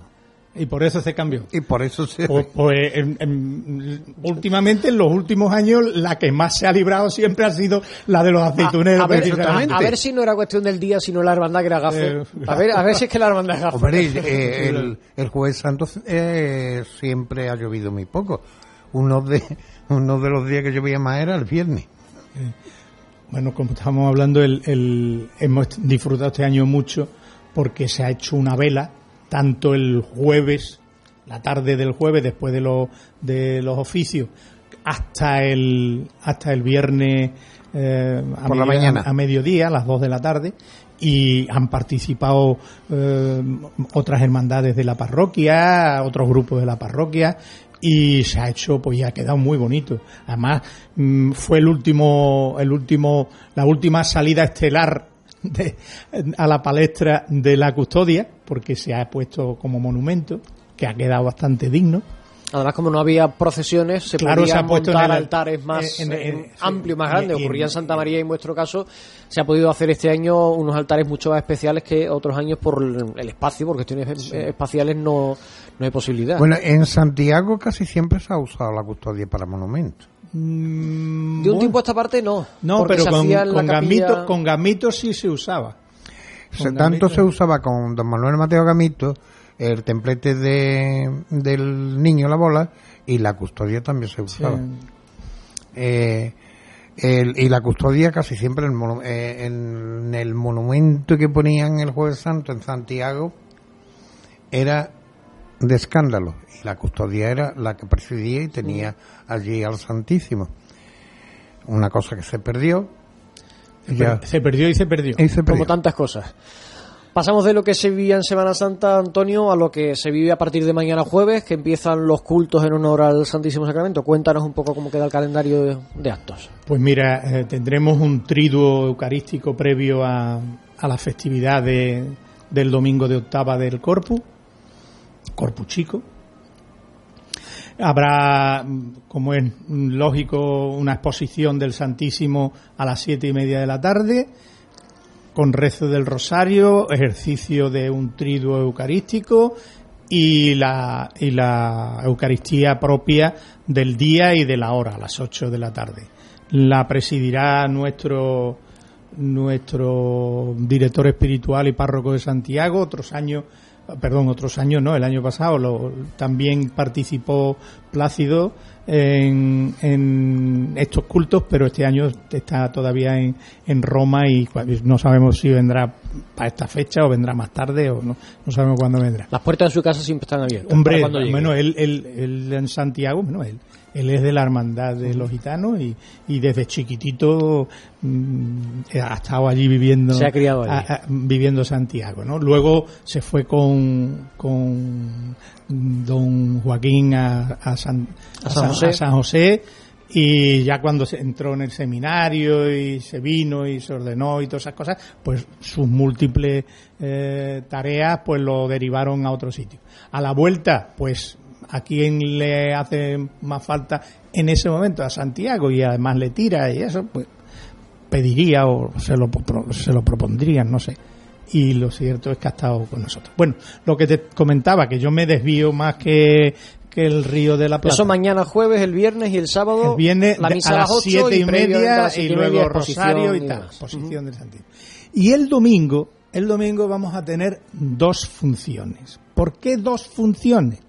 S11: Y por eso se cambió.
S12: Y por eso se...
S11: Pues, pues últimamente, en los últimos años, la que más se ha librado siempre ha sido la de los aceituneros.
S4: A, ver, si no era cuestión del día, sino la hermandad que era gafe. Eh, a, ver, a ver si es que la hermandad gafe.
S12: Hombre, eh, el, el, Jueves Santo eh, siempre ha llovido muy poco. Uno de, uno de los días que llovía más era el viernes.
S11: Bueno, como estábamos hablando, el, el, hemos disfrutado este año mucho porque se ha hecho una vela tanto el jueves, la tarde del jueves, después de, los de los oficios, hasta el, hasta el viernes
S12: eh, a, Por la mañana.
S11: a mediodía, a las 2 de la tarde, y han participado eh, otras hermandades de la parroquia, otros grupos de la parroquia, y se ha hecho, pues ya ha quedado muy bonito. Además, mm, fue el último, el último, la última salida estelar a la palestra de la custodia, porque se ha puesto como monumento, que ha quedado bastante digno.
S4: Además, como no había procesiones, se claro, podían montar altares más amplios, más grandes. Ocurría en Santa María, en vuestro caso, se ha podido hacer este año unos altares mucho más especiales que otros años por el espacio, por cuestiones espaciales no, no hay posibilidad.
S12: Bueno, en Santiago casi siempre se ha usado la custodia para monumentos.
S4: Mm, de un tiempo a esta parte no.
S11: No, pero con, con, con Gamito sí se usaba.
S12: tanto se usaba con don Manuel Mateo Gamito, el templete de, del niño la bola, y la custodia también se usaba. Eh, y la custodia casi siempre en el, eh, en el monumento que ponían el Jueves Santo en Santiago era de escándalo y la custodia era la que presidía y tenía allí al Santísimo. Una cosa que se perdió.
S11: Se, perdió y se perdió.
S4: Como tantas cosas. Pasamos de lo que se vivía en Semana Santa, Antonio, a lo que se vive a partir de mañana jueves, que empiezan los cultos en honor al Santísimo Sacramento. Cuéntanos un poco cómo queda el calendario de, actos.
S11: Pues mira, eh, tendremos un triduo eucarístico previo a, a la festividad del domingo de octava del Corpus, Corpus Chico, Habrá, como es lógico, una exposición del Santísimo a las siete y media de la tarde, con rezo del rosario, ejercicio de un triduo eucarístico y la, y la Eucaristía propia del día y de la hora, a las 8 de la tarde. La presidirá nuestro, nuestro director espiritual y párroco de Santiago, otros años perdón, otros años no, el año pasado lo, también participó Plácido en, en, estos cultos, pero este año está todavía en, en, Roma y no sabemos si vendrá para esta fecha o vendrá más tarde o no, no sabemos cuándo vendrá.
S4: Las puertas de su casa siempre están abiertas.
S11: Hombre, bueno, él, él, él, en Santiago, bueno, él, él es de la hermandad de los gitanos y, y desde chiquitito mm, ha estado allí viviendo.
S4: Se ha criado
S11: viviendo Santiago, ¿no? Luego se fue con, con don Joaquín a, a, San, José. y ya cuando se entró en el seminario y se vino y se ordenó y todas esas cosas, pues sus múltiples eh, tareas pues lo derivaron a otro sitio. A la vuelta, pues a quién le hace más falta en ese momento a Santiago y además le tira y eso, pues pediría o se lo, se lo propondrían, no sé. Y lo cierto es que ha estado con nosotros. Bueno, lo que te comentaba, que yo me desvío más que, que el río de la Plata.
S4: Eso mañana jueves, el viernes y el sábado.
S11: la misa a las siete y, media y, luego Rosario y, tal. Posición del Santísimo. Y el domingo, el domingo vamos a tener dos funciones. ¿Por qué dos funciones?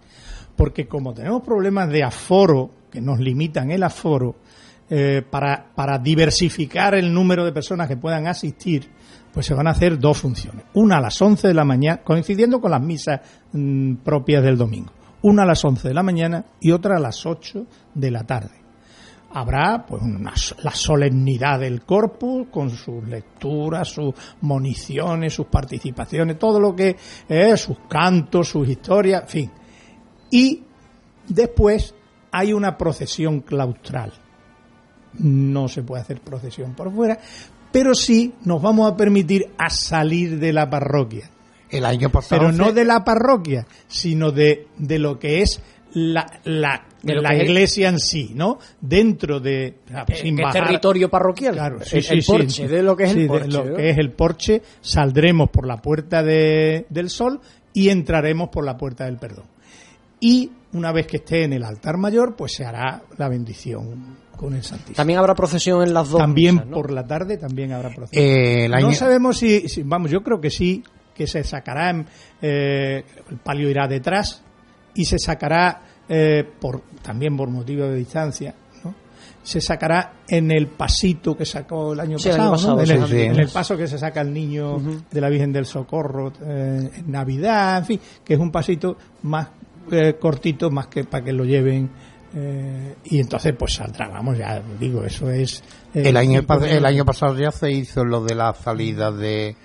S11: Porque como tenemos problemas de aforo, que nos limitan el aforo, eh, para, diversificar el número de personas que puedan asistir, pues se van a hacer dos funciones. Una a las 11 de la mañana, coincidiendo con las misas mm, propias del domingo. Una a las 11 de la mañana y otra a las 8 de la tarde. Habrá pues la solemnidad del corpus con sus lecturas, sus municiones, sus participaciones, todo lo que es, sus cantos, sus historias, en fin y después hay una procesión claustral. No se puede hacer procesión por fuera, pero sí nos vamos a permitir a salir de la parroquia.
S12: El año pasado.
S11: Pero no de la parroquia, sino de, de lo que es la, la, la iglesia en sí, ¿no? Dentro de.
S4: el territorio parroquial.
S11: Claro, sí, el,
S4: porche, de lo que es el porche.
S11: lo que es el porche, saldremos por la puerta de, del sol y entraremos por la puerta del perdón y una vez que esté en el altar mayor, pues se hará la bendición con el Santísimo.
S4: También habrá procesión en las dos.
S11: También por la tarde también habrá procesión. Eh, no sabemos si, vamos, yo creo que sí, que se sacará, eh, el palio irá detrás y se sacará eh, por también por motivo de distancia. ¿no? Se sacará en el pasito que sacó el año pasado, en, el, paso que se saca el niño de la Virgen del Socorro en Navidad, en fin, que es un pasito más eh, cortito más que para que lo lleven eh, y entonces pues saldrá, vamos, ya digo, eso es...
S12: Eh, el, año, el año pasado ya se hizo lo de la salida de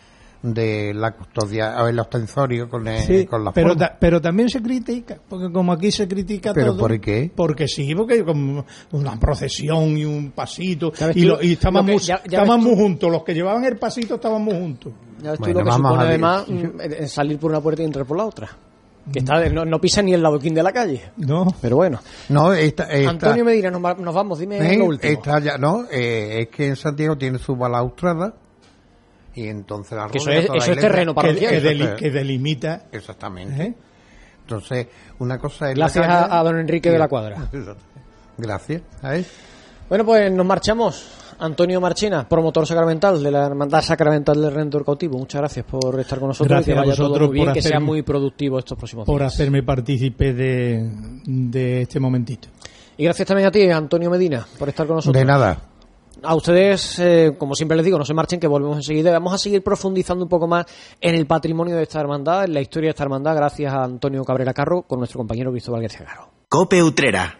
S12: de la custodia o el ostensorio con, con la
S11: pero pero también se critica porque como aquí se critica
S12: pero
S11: todo
S12: por qué
S11: porque sí porque como una procesión y un pasito y, lo, y estábamos, estábamos juntos los que llevaban el pasito estábamos juntos.
S4: Ya ves tú lo que supone además salir por una puerta y entrar por la otra que está, no, pisa ni el laboquín de la calle.
S11: No.
S4: Pero bueno.
S12: No,
S4: Antonio Medina, nos, vamos, dime lo último.
S12: ya, no, eh, es que en Santiago tiene su balaustrada y entonces la
S4: eso es, eso es terreno parroquial.
S11: Que, que, delimita.
S12: Exactamente. ¿Eh? Entonces, una cosa es
S4: Gracias a, don Enrique de la Cuadra.
S12: Gracias.
S4: Bueno, pues nos marchamos. Antonio Marchena, promotor sacramental de la Hermandad Sacramental del Redentor Cautivo. Muchas gracias por estar con nosotros
S11: gracias y que vaya todo muy bien,
S4: que sea muy productivo estos próximos
S11: días. Por hacerme partícipe de, de este momentito.
S4: Y gracias también a ti, Antonio Medina, por estar con nosotros.
S12: De nada.
S4: A ustedes, eh, como siempre les digo, no se marchen, que volvemos enseguida. Vamos a seguir profundizando un poco más en el patrimonio de esta hermandad, en la historia de esta hermandad, gracias a Antonio Cabrera Carro, con nuestro compañero Cristóbal García Caro.
S2: Cope Utrera.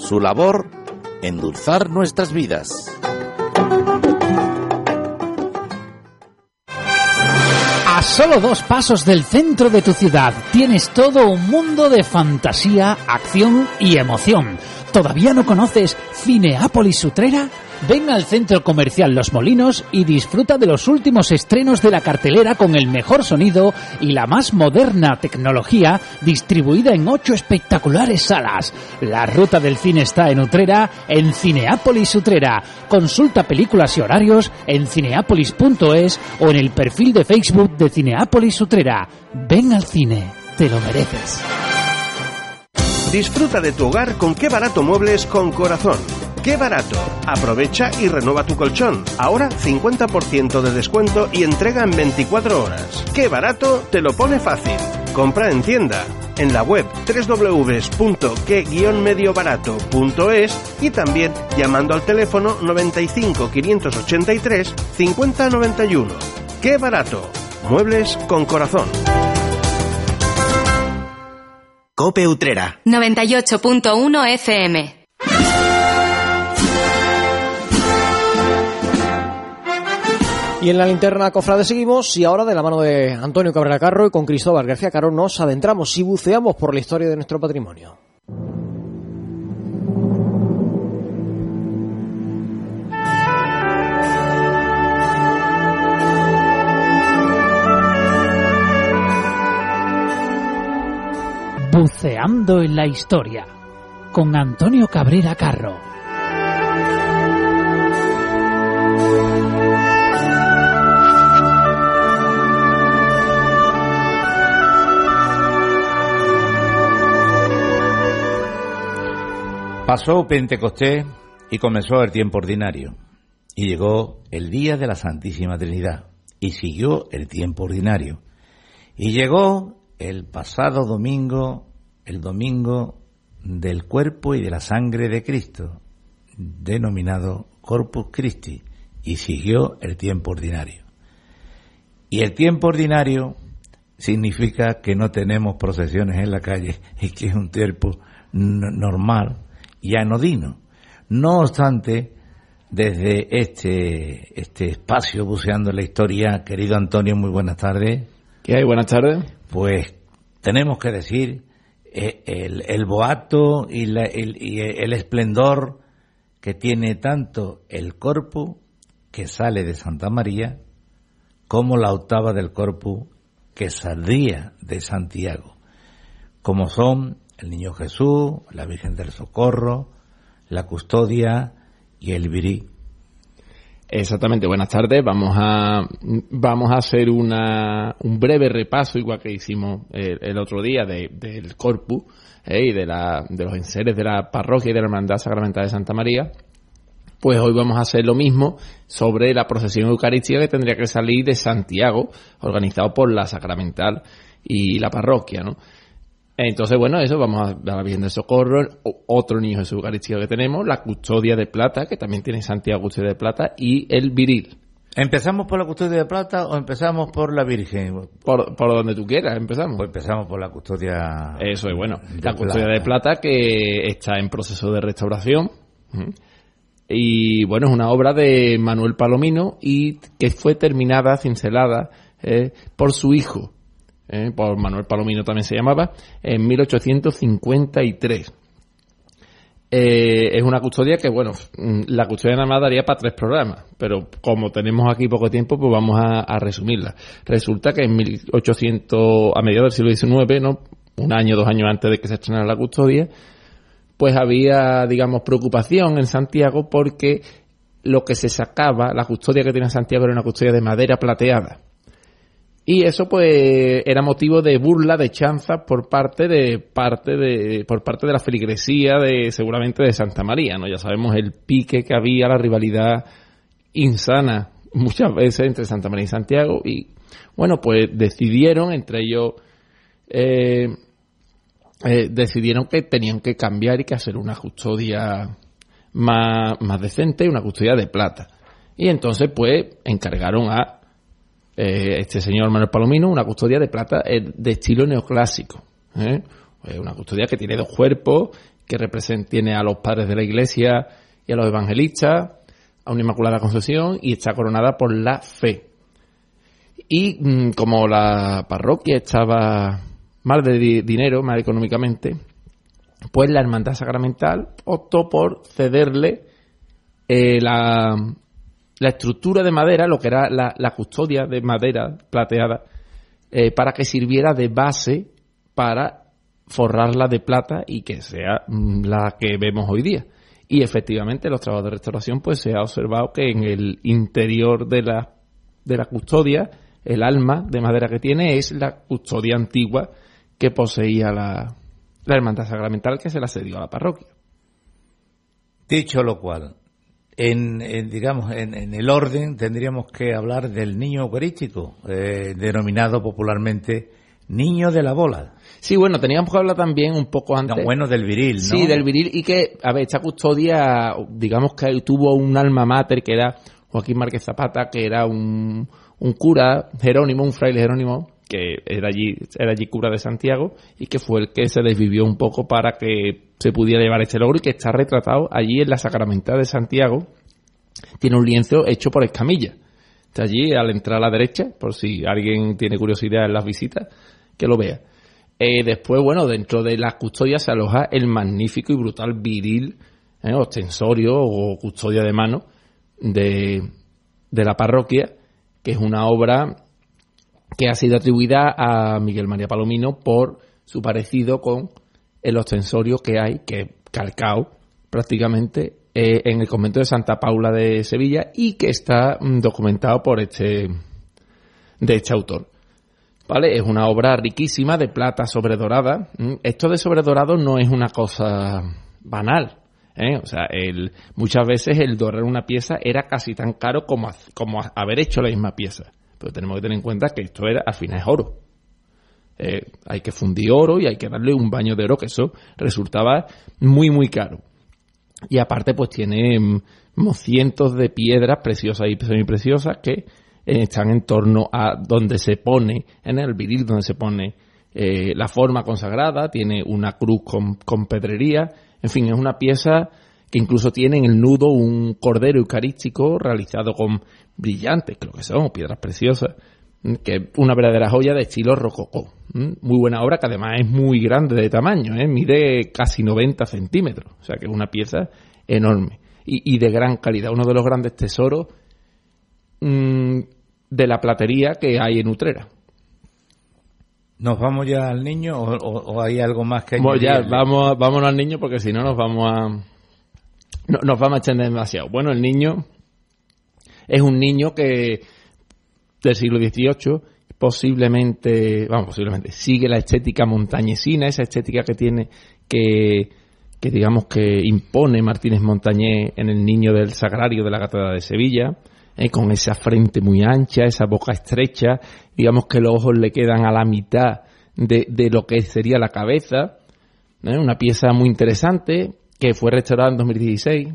S5: su labor, endulzar nuestras vidas.
S9: solo dos pasos del centro de tu ciudad tienes todo un mundo de fantasía, acción y emoción. ¿Todavía no conoces Cineápolis Utrera? Ven al Centro Comercial Los Molinos y disfruta de los últimos estrenos de la cartelera con el mejor sonido y la más moderna tecnología distribuida en ocho espectaculares salas. La ruta del cine está en Utrera, en Cineápolis Utrera. Consulta películas y horarios en cineápolis.es o en el perfil de Facebook de Cineápolis Utrera. Ven al cine, te lo mereces.
S10: Disfruta de tu hogar con qué barato muebles con corazón. ¡Qué barato! Aprovecha y renueva tu colchón. Ahora 50% de descuento y entrega en 24 horas. ¡Qué barato! Te lo pone fácil. Compra en tienda, en la web www.que-mediobarato.es y también llamando al teléfono 95 583 5091. ¡Qué barato! Muebles con corazón.
S2: Cope Utrera.
S3: 98.1 FM.
S4: Y en la linterna cofrade seguimos y ahora de la mano de Antonio Cabrera Carro y con Cristóbal García Caro nos adentramos y buceamos por la historia de nuestro patrimonio.
S9: Buceando en la historia con Antonio Cabrera Carro.
S5: Pasó Pentecostés y comenzó el tiempo ordinario. Y llegó el día de la Santísima Trinidad. Y siguió el tiempo ordinario. Y llegó el pasado domingo, el domingo del cuerpo y de la sangre de Cristo, denominado Corpus Christi. Y siguió el tiempo ordinario. Y el tiempo ordinario significa que no tenemos procesiones en la calle y que es un tiempo normal y anodino. No obstante, desde este, este espacio buceando la historia, querido Antonio, muy buenas tardes.
S13: ¿Qué hay? Buenas tardes.
S5: Pues tenemos que decir eh, el, el boato y, el, y el esplendor que tiene tanto el corpus que sale de Santa María como la octava del corpus que saldría de Santiago, como son el Niño Jesús, la Virgen del Socorro, la Custodia y el Virí.
S13: Exactamente, buenas tardes. Vamos a, vamos a hacer una, un breve repaso, igual que hicimos el, otro día, del corpus eh, y de, la, de los enseres de la parroquia y de la Hermandad Sacramental de Santa María. Pues hoy vamos a hacer lo mismo sobre la procesión eucarística que tendría que salir de Santiago, organizado por la Sacramental y la parroquia, ¿no? Entonces, bueno, eso, vamos a la Virgen del Socorro, otro niño Jesús Eucarístico que tenemos, la custodia de plata, que también tiene Santiago Custodia de Plata, y el viril.
S5: ¿Empezamos por la custodia de plata o empezamos por la Virgen?
S13: Por, por donde tú quieras, empezamos.
S5: Pues empezamos por la custodia.
S13: Eso es bueno. la custodia de plata que está en proceso de restauración. Y bueno, es una obra de Manuel Palomino y que fue terminada, cincelada, eh, por su hijo, eh, por Manuel Palomino también se llamaba, en 1853. Eh, es una custodia que, bueno, mm, la custodia nada más daría para tres programas, pero como tenemos aquí poco tiempo, pues vamos a, resumirla. Resulta que en 1800, a mediados del siglo XIX, ¿no? un año, dos años antes de que se estrenara la custodia, pues había, digamos, preocupación en Santiago porque lo que se sacaba, la custodia que tenía Santiago era una custodia de madera plateada. Y eso pues era motivo de burla, de chanza por parte de parte de por parte de la feligresía de seguramente de Santa María, ¿no? Ya sabemos el pique que había, la rivalidad insana muchas veces entre Santa María y Santiago y bueno, pues decidieron entre ellos eh, eh, decidieron que tenían que cambiar y que hacer una custodia más, más decente, una custodia de plata. Y entonces pues encargaron a eh, este señor Manuel Palomino una custodia de plata eh, de estilo neoclásico. ¿eh? una custodia que tiene dos cuerpos, que tiene a los padres de la iglesia y a los evangelistas, a una Inmaculada Concepción y está coronada por la fe. Y mm, como la parroquia estaba mal de dinero, mal económicamente, pues la hermandad sacramental optó por cederle la, la, estructura de madera, lo que era la, custodia de madera plateada, eh, para que sirviera de base para forrarla de plata y que sea mm, la que vemos hoy día. Y efectivamente, los trabajos de restauración, pues se ha observado que en el interior de la, de la custodia, el alma de madera que tiene es la custodia antigua que poseía la, la hermandad sacramental que se la cedió a la parroquia.
S5: Dicho lo cual, en, digamos en, el orden tendríamos que hablar del niño eucarístico, eh, denominado popularmente niño de la bola.
S13: Sí, bueno, teníamos que hablar también un poco antes.
S5: bueno, del viril, ¿no?
S13: Sí, del viril y que, a ver, esta custodia, digamos que tuvo un alma mater que era Joaquín Márquez Zapata, que era un, un cura, Jerónimo, un fraile Jerónimo, que era allí, era allí cura de Santiago y que fue el que se desvivió un poco para que se pudiera llevar este logro y que está retratado allí en la Sacramental de Santiago. Tiene un lienzo hecho por Escamilla. Está allí al entrar a la derecha, por si alguien tiene curiosidad en las visitas, que lo vea. Eh, después, bueno, dentro de la custodia se aloja el magnífico y brutal viril, eh, ostensorio o custodia de mano de, de la parroquia, que es una obra que ha sido atribuida a Miguel María Palomino por su parecido con el ostensorio que hay, que calcao prácticamente eh, en el convento de Santa Paula de Sevilla y que está mm, documentado por este de este autor. ¿Vale? Es una obra riquísima de plata sobredorada. Mm, esto de sobredorado no es una cosa banal. ¿eh? O sea, el, muchas veces el dorar una pieza era casi tan caro como, como haber hecho la misma pieza. Pero tenemos que tener en cuenta que esto era, al final es oro. Eh, hay que fundir oro y hay que darle un baño de oro, que eso resultaba muy, muy caro. Y aparte, pues tiene mm, cientos de piedras preciosas y semipreciosas que eh, están en torno a donde se pone, en el viril, donde se pone eh, la forma consagrada, tiene una cruz con, con pedrería, en fin, es una pieza que incluso tiene en el nudo un cordero eucarístico realizado con brillantes, creo que son, piedras preciosas, que es una verdadera joya de estilo rococó. Muy buena obra que además es muy grande de tamaño, ¿eh? mide casi 90 centímetros, o sea que es una pieza enorme y, de gran calidad, uno de los grandes tesoros mm, de la platería que hay en Utrera.
S5: ¿Nos vamos ya al niño o, hay algo más que
S13: Bueno, ya, vamos, vámonos al niño porque si no nos vamos a... No, nos vamos a extender demasiado. Bueno, el niño es un niño que del siglo XVIII posiblemente, vamos, posiblemente, sigue la estética montañesina, esa estética que tiene que, que digamos que impone Martínez Montañé en el niño del sagrario de la Catedral de Sevilla, eh, con esa frente muy ancha, esa boca estrecha, digamos que los ojos le quedan a la mitad de, de lo que sería la cabeza, ¿eh? una pieza muy interesante que fue restaurada en 2016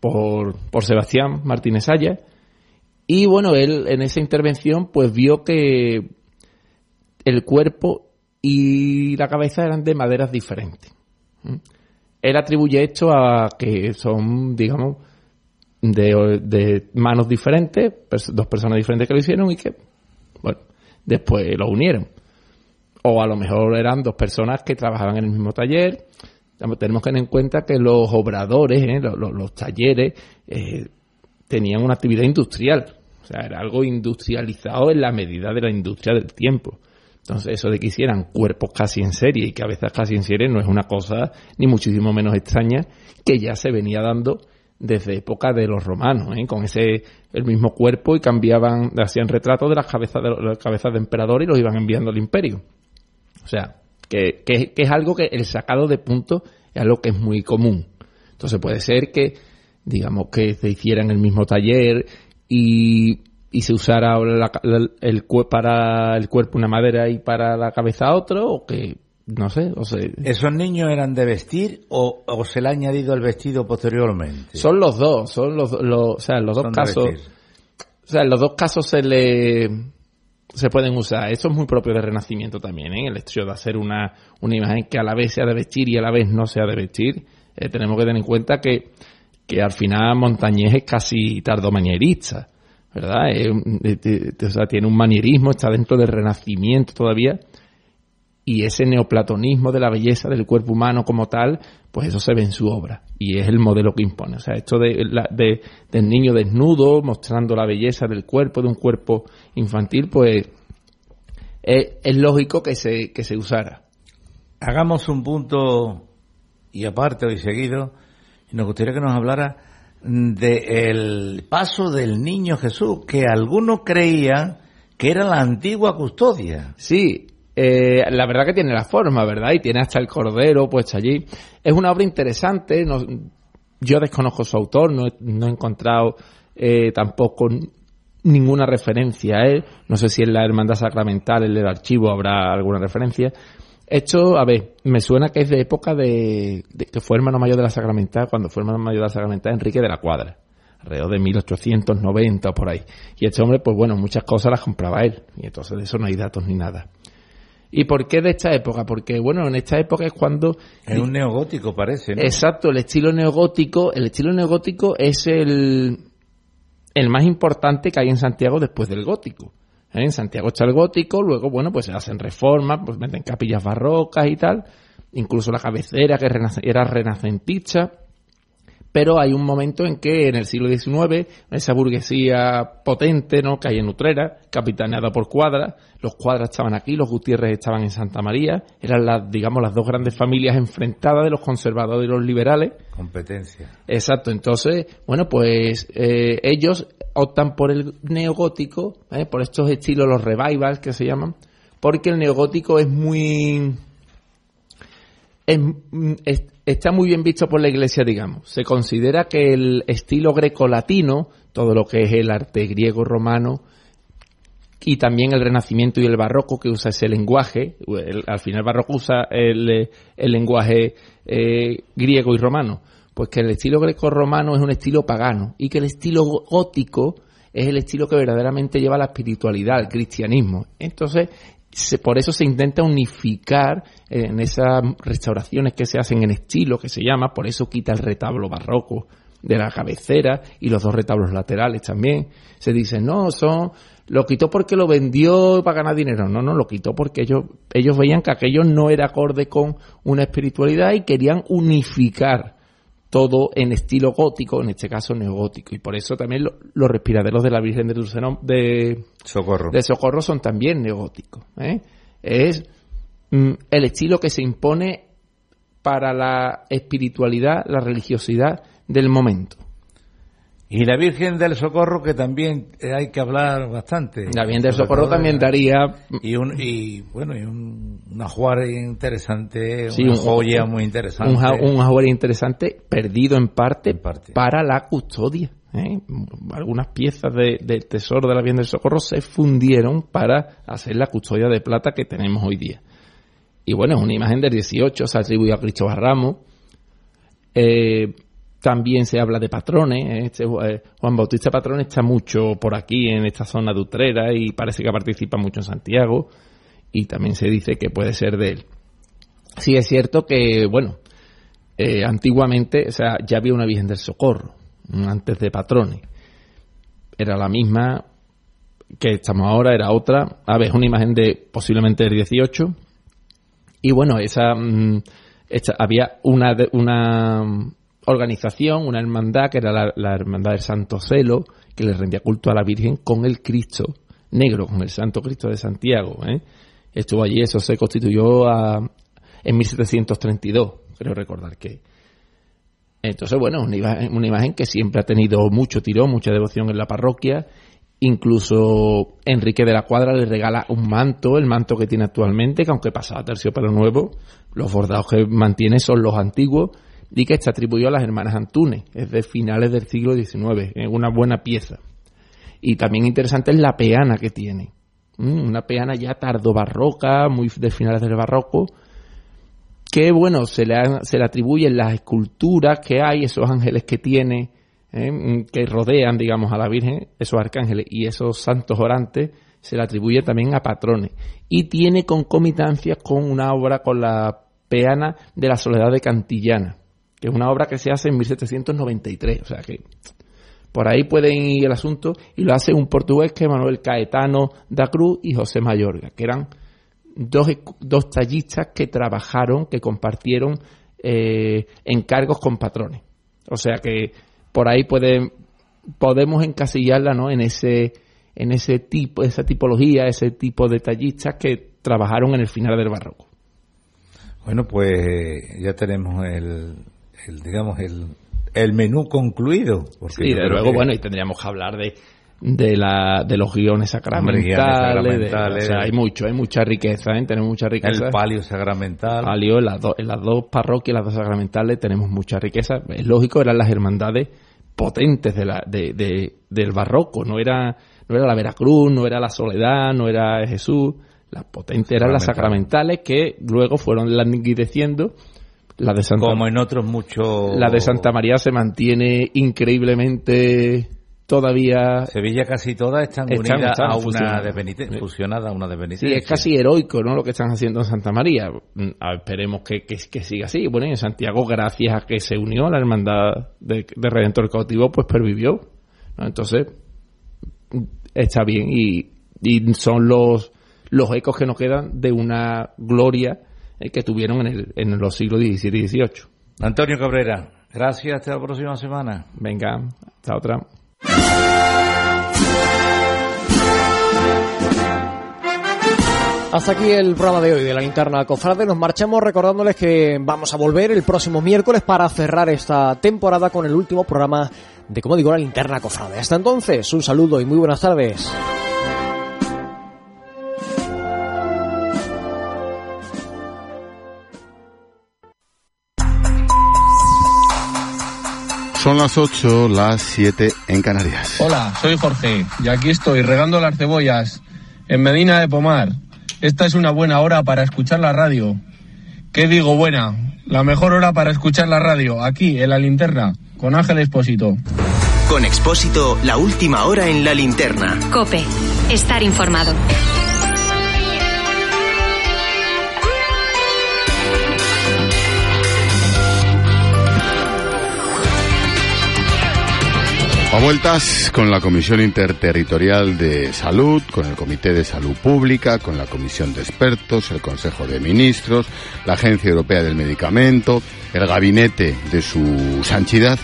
S13: por, por Sebastián Martínez Aya y bueno, él en esa intervención pues vio que el cuerpo y la cabeza eran de maderas diferentes. Él atribuye esto a que son, digamos, de, manos diferentes, dos personas diferentes que lo hicieron y que, bueno, después lo unieron. O a lo mejor eran dos personas que trabajaban en el mismo taller. Tenemos que tener en cuenta que los obradores, ¿eh? los, talleres, eh, tenían una actividad industrial sea, era algo industrializado en la medida de la industria del tiempo. Entonces, eso de que hicieran cuerpos casi en serie y cabezas casi en serie no es una cosa ni muchísimo menos extraña que ya se venía dando desde época de los romanos, ¿eh? con ese el mismo cuerpo y cambiaban, hacían retratos de las cabezas de las cabezas de emperador y los iban enviando al imperio. O sea, que, que, que es algo que el sacado de punto es algo que es muy común. Entonces puede ser que, digamos, que se hiciera en el mismo taller, y, y se usara el, para el cuerpo una madera y para la cabeza otro, o que, no sé, o sea...
S5: ¿Esos niños eran de vestir o, o, se le ha añadido el vestido posteriormente?
S13: Son los dos, son los, los o sea, en los dos casos... O sea, en los dos casos se le se pueden usar. Eso es muy propio del Renacimiento también, ¿eh? el hecho de hacer una, una imagen que a la vez sea de vestir y a la vez no sea de vestir. Eh, tenemos que tener en cuenta que que al final Montañés es casi tardomanierista. ¿verdad? o sea, tiene un manierismo, está dentro del renacimiento todavía, y ese neoplatonismo de la belleza del cuerpo humano como tal, pues eso se ve en su obra y es el modelo que impone. O sea, esto de, de, del niño desnudo mostrando la belleza del cuerpo, de un cuerpo infantil, pues es, es lógico que se, que se usara.
S5: Hagamos un punto y aparte hoy seguido, nos gustaría que nos hablara del paso del niño Jesús, que algunos creían que era la antigua custodia.
S13: Sí, eh, la verdad que tiene la forma, ¿verdad? Y tiene hasta el cordero puesto allí. Es una obra interesante, yo desconozco su autor, no he, encontrado eh, tampoco ninguna referencia a él, no sé si en la Hermandad Sacramental, en el archivo habrá alguna referencia, esto, a ver, me suena que es de época de, que fue hermano mayor de la Sacramental, cuando fue hermano mayor de la Sacramental, Enrique de la Cuadra, alrededor de 1890 o por ahí. Y este hombre, pues bueno, muchas cosas las compraba él, y entonces de eso no hay datos ni nada. ¿Y por qué de esta época? Porque, bueno, en esta época es cuando...
S5: Es un neogótico, parece, ¿no?
S13: Exacto, el estilo neogótico, el estilo neogótico es el, el más importante que hay en Santiago después del gótico. ¿eh? En Santiago está el gótico, luego, bueno, pues se hacen reformas, pues meten capillas barrocas y tal, incluso la cabecera que era renacentista, pero hay un momento en que en el siglo XIX, esa burguesía potente, ¿no? que hay en Utrera, capitaneada por Cuadras, los Cuadras estaban aquí, los Gutiérrez estaban en Santa María, eran las, digamos, las dos grandes familias enfrentadas de los conservadores y los liberales.
S5: Competencia.
S13: Exacto, entonces, bueno, pues eh, ellos optan por el neogótico, ¿eh? por estos estilos, los revivals que se llaman, porque el neogótico es muy... está muy bien visto por la iglesia, digamos. Se considera que el estilo grecolatino, todo lo que es el arte griego romano, y también el renacimiento y el barroco que usa ese lenguaje, al final el barroco usa el, lenguaje eh, griego y romano, pues que el estilo greco-romano es un estilo pagano y que el estilo gótico es el estilo que verdaderamente lleva la espiritualidad, el cristianismo. Entonces, por eso se intenta unificar en esas restauraciones que se hacen en estilo, que se llama, por eso quita el retablo barroco de la cabecera y los dos retablos laterales también. Se dice, no, son, lo quitó porque lo vendió para ganar dinero. No, no, lo quitó porque ellos, ellos veían que aquello no era acorde con una espiritualidad y querían unificar todo en estilo gótico, en este caso neogótico. Y por eso también los respiraderos de la Virgen de de
S5: Socorro,
S13: de Socorro son también neogóticos. ¿eh? Es mm, el estilo que se impone para la espiritualidad, la religiosidad del momento.
S5: Y la Virgen del Socorro, que también hay que hablar bastante.
S13: La Virgen del Socorro también daría...
S5: Y, un, y bueno, y un, una jugar interesante, una joya muy interesante.
S13: Un, un interesante, perdido en parte, para la custodia. ¿eh? Algunas piezas del tesoro de la Virgen del Socorro se fundieron para hacer la custodia de plata que tenemos hoy día. Y bueno, es una imagen del 18, se atribuye a Cristóbal Ramos. Eh, también se habla de patrones. ¿eh? Este, eh, Juan Bautista Patrón está mucho por aquí, en esta zona de Utrera, y parece que participa mucho en Santiago. Y también se dice que puede ser de él. Sí es cierto que, bueno, eh, antiguamente, o sea, ya había una Virgen del Socorro, antes de patrones. Era la misma que estamos ahora, era otra. A ver, es una imagen de posiblemente del 18. Y bueno, esa, mm, había una, una organización, una hermandad, que era la, Hermandad del Santo Celo, que le rendía culto a la Virgen con el Cristo negro, con el Santo Cristo de Santiago. ¿eh? Estuvo allí, eso se constituyó en 1732, creo recordar que. Entonces, bueno, una imagen, una imagen que siempre ha tenido mucho tirón, mucha devoción en la parroquia. Incluso Enrique de la Cuadra le regala un manto, el manto que tiene actualmente, que aunque pasaba terciopelo nuevo, los bordados que mantiene son los antiguos se atribuyó a las hermanas Antunes, es de finales del siglo XIX, es una buena pieza. Y también interesante es la peana que tiene, una peana ya tardo barroca, muy de finales del barroco, que bueno, se le, se le atribuyen las esculturas que hay, esos ángeles que tiene, ¿eh? que rodean, digamos, a la Virgen, esos arcángeles y esos santos orantes, se le atribuye también a patrones. Y tiene concomitancias con una obra con la peana de la Soledad de Cantillana que es una obra que se hace en 1793, o sea que Por ahí pueden ir el asunto y lo hace un portugués que es Manuel Caetano da Cruz y José Mayorga, que eran dos, dos tallistas que trabajaron, que compartieron eh, encargos con patrones. O sea que por ahí pueden, podemos encasillarla ¿no? en ese en ese tipo, esa tipología, ese tipo de tallistas que trabajaron en el final del barroco.
S5: Bueno, pues ya tenemos el, digamos, el, el menú concluido.
S13: Sí, de luego, bueno, y tendríamos que hablar de, de, la, de los guiones sacramentales. hay mucho, hay mucha riqueza, ¿eh? tenemos mucha riqueza.
S5: El palio sacramental.
S13: Palio, en las, en las dos parroquias, las dos sacramentales, tenemos mucha riqueza. Es lógico, eran las hermandades potentes de la, de, de, del barroco, no era, no era la Veracruz, no era la Soledad, no era Jesús, las potentes eran las sacramentales que luego fueron languideciendo. La de Santa,
S5: Como en otros muchos.
S13: La de Santa María se mantiene increíblemente todavía.
S5: Sevilla casi todas están, unidas a una de fusionada a una de penitencia.
S13: Sí, es casi heroico, ¿no? Lo que están haciendo en Santa María. Mm, esperemos que, que, siga así. Bueno, en Santiago, gracias a que se unió a la hermandad de, Redentor Cautivo, pues pervivió. Entonces, está bien y, y son los, los ecos que nos quedan de una gloria eh, que tuvieron en, el, en los siglos XVII y XVIII.
S5: Antonio Cabrera, gracias, hasta la próxima semana.
S13: Venga, hasta otra.
S4: Hasta aquí el programa de hoy de la linterna Cofrade. Nos marchamos recordándoles que vamos a volver el próximo miércoles para cerrar esta temporada con el último programa de, como digo, la linterna Cofrade. Hasta entonces, un saludo y muy buenas tardes.
S14: Son las 8, las 7 en Canarias.
S15: Hola, soy Jorge y aquí estoy regando las cebollas en Medina de Pomar. Esta es una buena hora para escuchar la radio. ¿Qué digo buena? La mejor hora para escuchar la radio, aquí en la linterna, con Ángel Expósito.
S2: Con Expósito, la última hora en la linterna.
S3: Cope, estar informado.
S14: A vueltas con la Comisión Interterritorial de Salud, con el Comité de Salud Pública, con la Comisión de Expertos, el Consejo de Ministros, la Agencia Europea del Medicamento, el Gabinete de su Sanchidad.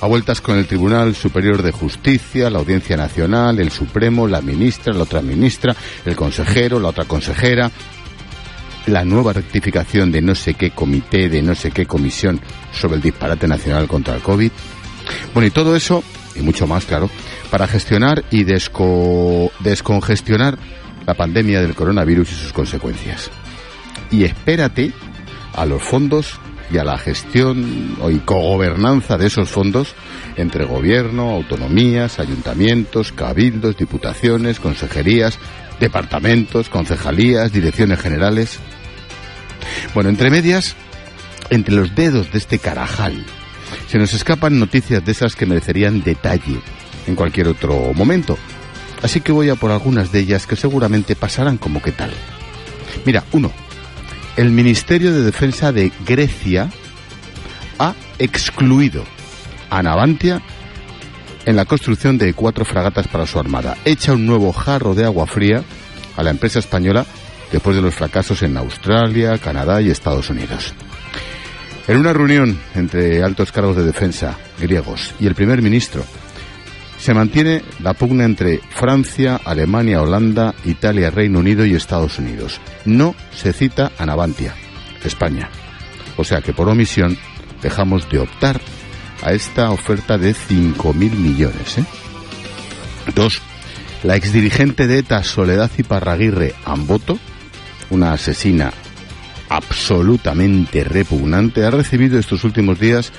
S14: A vueltas con el Tribunal Superior de Justicia, la Audiencia Nacional, el Supremo, la ministra, la otra ministra, el consejero, la otra consejera, la nueva rectificación de no sé qué comité, de no sé qué comisión sobre el disparate nacional contra el COVID. Bueno, y todo eso y mucho más, claro, para gestionar y descongestionar la pandemia del coronavirus y sus consecuencias. Y espérate a los fondos y a la gestión y cogobernanza de esos fondos entre gobierno, autonomías, ayuntamientos, cabildos, diputaciones, consejerías, departamentos, concejalías, direcciones generales. Bueno, entre medias, entre los dedos de este carajal se nos escapan noticias de esas que merecerían detalle en cualquier otro momento. Así que voy a por algunas de ellas que seguramente pasarán como que tal. Mira, uno. El Ministerio de Defensa de Grecia ha excluido a Navantia en la construcción de cuatro fragatas para su armada. Echa un nuevo jarro de agua fría a la empresa española después de los fracasos en Australia, Canadá y Estados Unidos. En una reunión entre altos cargos de defensa griegos y el primer ministro, se mantiene la pugna entre Francia, Alemania, Holanda, Italia, Reino Unido y Estados Unidos. No se cita a Navantia, España. O sea que por omisión dejamos de optar a esta oferta de 5.000 millones. ¿eh? Dos, la exdirigente de ETA Soledad Iparraguirre Amboto, una asesina absolutamente repugnante, ha recibido estos últimos días,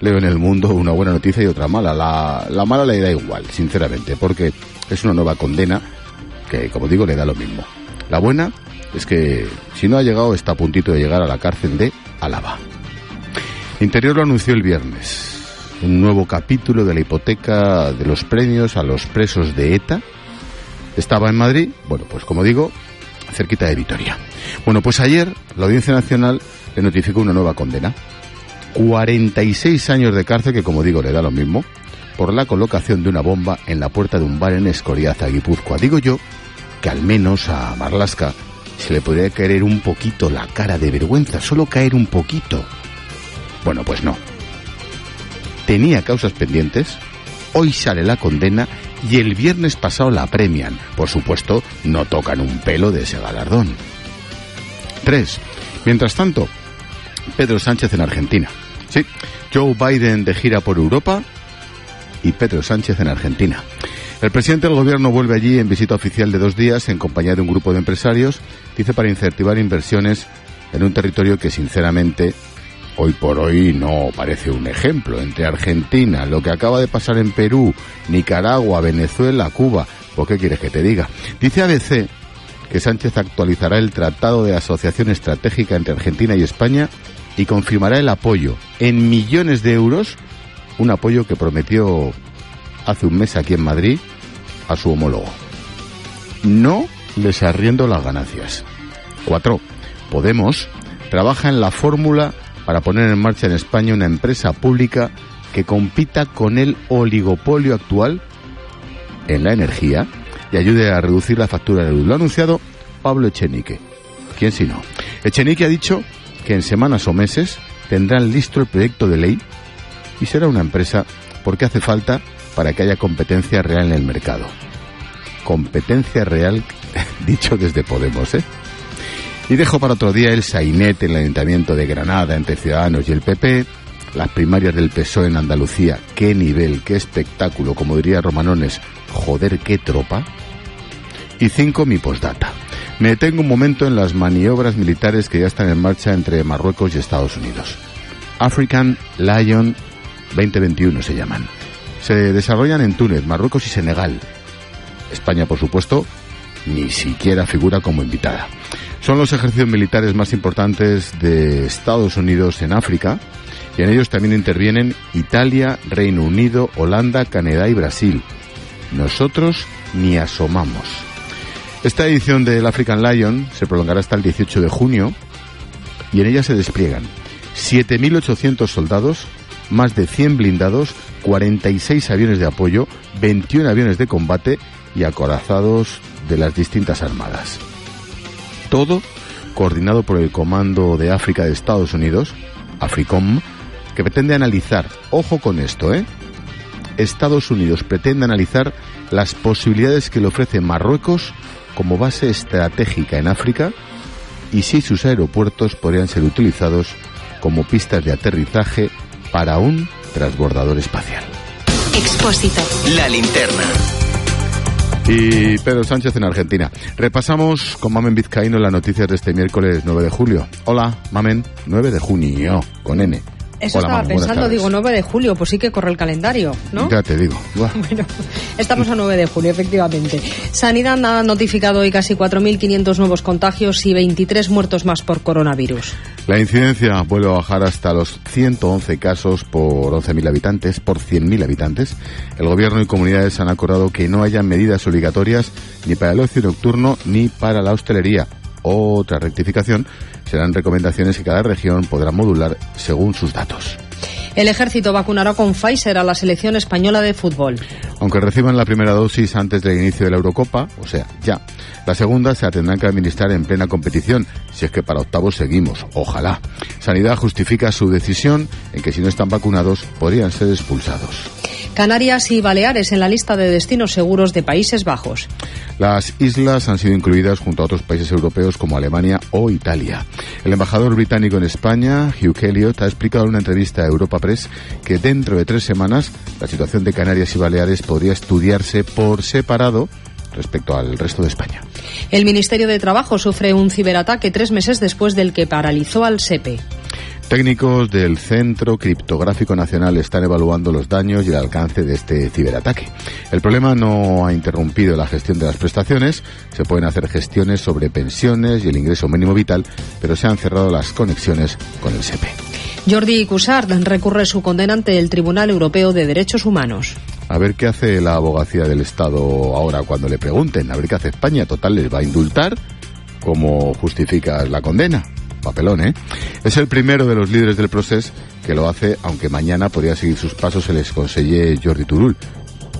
S14: leo en el mundo, una buena noticia y otra mala. La, la mala le da igual, sinceramente, porque es una nueva condena que, como digo, le da lo mismo. La buena es que, si no ha llegado, está a puntito de llegar a la cárcel de Álava. Interior lo anunció el viernes. Un nuevo capítulo de la hipoteca de los premios a los presos de ETA. Estaba en Madrid, bueno, pues como digo, cerquita de Vitoria. Bueno, pues ayer la Audiencia Nacional le notificó una nueva condena. 46 años de cárcel, que como digo le da lo mismo, por la colocación de una bomba en la puerta de un bar en Escoriaza, Guipúzcoa. Digo yo que al menos a Marlasca se le podría caer un poquito la cara de vergüenza, solo caer un poquito. Bueno, pues no. Tenía causas pendientes, hoy sale la condena y el viernes pasado la premian. Por supuesto, no tocan un pelo de ese galardón. 3. Mientras tanto, Pedro Sánchez en Argentina. Sí, Joe Biden de gira por Europa y Pedro Sánchez en Argentina. El presidente del gobierno vuelve allí en visita oficial de dos días en compañía de un grupo de empresarios, dice para incentivar inversiones en un territorio que sinceramente hoy por hoy no parece un ejemplo. Entre Argentina, lo que acaba de pasar en Perú, Nicaragua, Venezuela, Cuba, ¿por qué quieres que te diga? Dice ABC que Sánchez actualizará el Tratado de Asociación Estratégica entre Argentina y España y confirmará el apoyo en millones de euros, un apoyo que prometió hace un mes aquí en Madrid a su homólogo. No les arriendo las ganancias. 4. Podemos trabaja en la fórmula para poner en marcha en España una empresa pública que compita con el oligopolio actual en la energía y ayude a reducir la factura de luz. Lo ha anunciado Pablo Echenique. ¿Quién si no? Echenique ha dicho que en semanas o meses tendrán listo el proyecto de ley y será una empresa porque hace falta para que haya competencia real en el mercado. Competencia real, dicho desde Podemos, ¿eh? Y dejo para otro día el sainete en el Ayuntamiento de Granada entre Ciudadanos y el PP, las primarias del PSOE en Andalucía, qué nivel, qué espectáculo, como diría Romanones, joder, qué tropa. Y cinco, mi postdata. Me detengo un momento en las maniobras militares que ya están en marcha entre Marruecos y Estados Unidos. African Lion 2021 se llaman se desarrollan en Túnez, Marruecos y Senegal. España, por supuesto, ni siquiera figura como invitada. Son los ejercicios militares más importantes de Estados Unidos en África y en ellos también intervienen Italia, Reino Unido, Holanda, Canadá y Brasil. Nosotros ni asomamos. Esta edición del African Lion se prolongará hasta el 18 de junio y en ella se despliegan 7.800 soldados, más de 100 blindados 46 aviones de apoyo, 21 aviones de combate y acorazados de las distintas armadas. Todo coordinado por el Comando de África de Estados Unidos, AFRICOM, que pretende analizar, ojo con esto, ¿eh? Estados Unidos pretende analizar las posibilidades que le ofrece Marruecos como base estratégica en África y si sus aeropuertos podrían ser utilizados como pistas de aterrizaje para un transbordador espacial.
S2: Expósito. La linterna.
S14: Y Pedro Sánchez en Argentina. Repasamos con Mamen Vizcaíno las noticias de este miércoles 9 de julio. Hola, Mamen, 9 de junio, con N.
S16: Eso estaba pensando, digo, 9 de julio, pues sí que corre el calendario, ¿no?
S14: Ya te digo.
S16: bueno, estamos a 9 de julio, efectivamente. Sanidad ha notificado hoy casi 4.500 nuevos contagios y 23 muertos más por coronavirus.
S14: La incidencia vuelve a bajar hasta los 111 casos por 11.000 habitantes, por 100.000 habitantes. El gobierno y comunidades han acordado que no haya medidas obligatorias ni para el ocio nocturno ni para la hostelería. Otra rectificación serán recomendaciones que cada región podrá modular según sus datos.
S16: El ejército vacunará con Pfizer a la selección española de fútbol.
S14: Aunque reciban la primera dosis antes del inicio de la Eurocopa, o sea, ya. La segunda se la tendrán que administrar en plena competición, si es que para octavos seguimos, ojalá. Sanidad justifica su decisión en que si no están vacunados podrían ser expulsados.
S16: Canarias y Baleares en la lista de destinos seguros de Países Bajos.
S14: Las islas han sido incluidas junto a otros países europeos como Alemania o Italia. El embajador británico en España, Hugh Elliott, ha explicado en una entrevista a Europa Press que dentro de tres semanas la situación de Canarias y Baleares podría estudiarse por separado respecto al resto de España.
S16: El Ministerio de Trabajo sufre un ciberataque tres meses después del que paralizó al SEPE.
S14: Técnicos del Centro Criptográfico Nacional están evaluando los daños y el alcance de este ciberataque. El problema no ha interrumpido la gestión de las prestaciones, se pueden hacer gestiones sobre pensiones y el ingreso mínimo vital, pero se han cerrado las conexiones con el SEPE.
S16: Jordi Cussard recurre su condena ante el Tribunal Europeo de Derechos Humanos.
S14: A ver qué hace la abogacía del Estado ahora cuando le pregunten, a ver qué hace España. Total, les va a indultar. ¿Cómo justificas la condena? Papelón, ¿eh? Es el primero de los líderes del proceso que lo hace, aunque mañana podría seguir sus pasos el exconsellé Jordi Turul.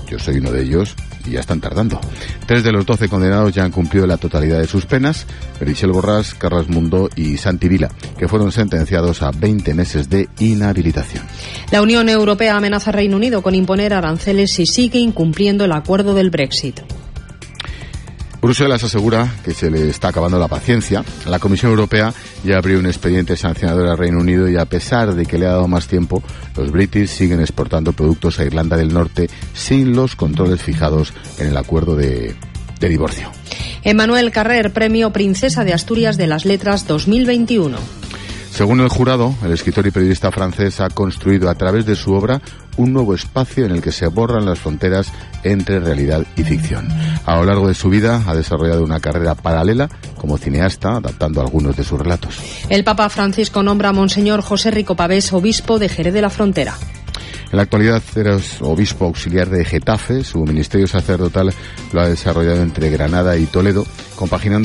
S14: Yo soy uno de ellos y ya están tardando. Tres de los doce condenados ya han cumplido la totalidad de sus penas, Perichel Borrás, Carlos Mundo y Santi Vila, que fueron sentenciados a 20 meses de inhabilitación.
S16: La Unión Europea amenaza a Reino Unido con imponer aranceles si sigue incumpliendo el acuerdo del Brexit.
S14: Bruselas asegura que se le está acabando la paciencia. La Comisión Europea ya abrió un expediente sancionador al Reino Unido y a pesar de que le ha dado más tiempo, los british siguen exportando productos a Irlanda del Norte sin los controles fijados en el acuerdo de, de divorcio.
S16: Emmanuel Carrer, Premio Princesa de Asturias de las Letras 2021.
S14: Según el jurado, el escritor y periodista francés ha construido a través de su obra un nuevo espacio en el que se borran las fronteras entre realidad y ficción. A lo largo de su vida ha desarrollado una carrera paralela como cineasta, adaptando algunos de sus relatos.
S16: El Papa Francisco nombra a Monseñor José Rico Pavés obispo de Jerez de la Frontera.
S14: En la actualidad es obispo auxiliar de Getafe. Su ministerio sacerdotal lo ha desarrollado entre Granada y Toledo, compaginando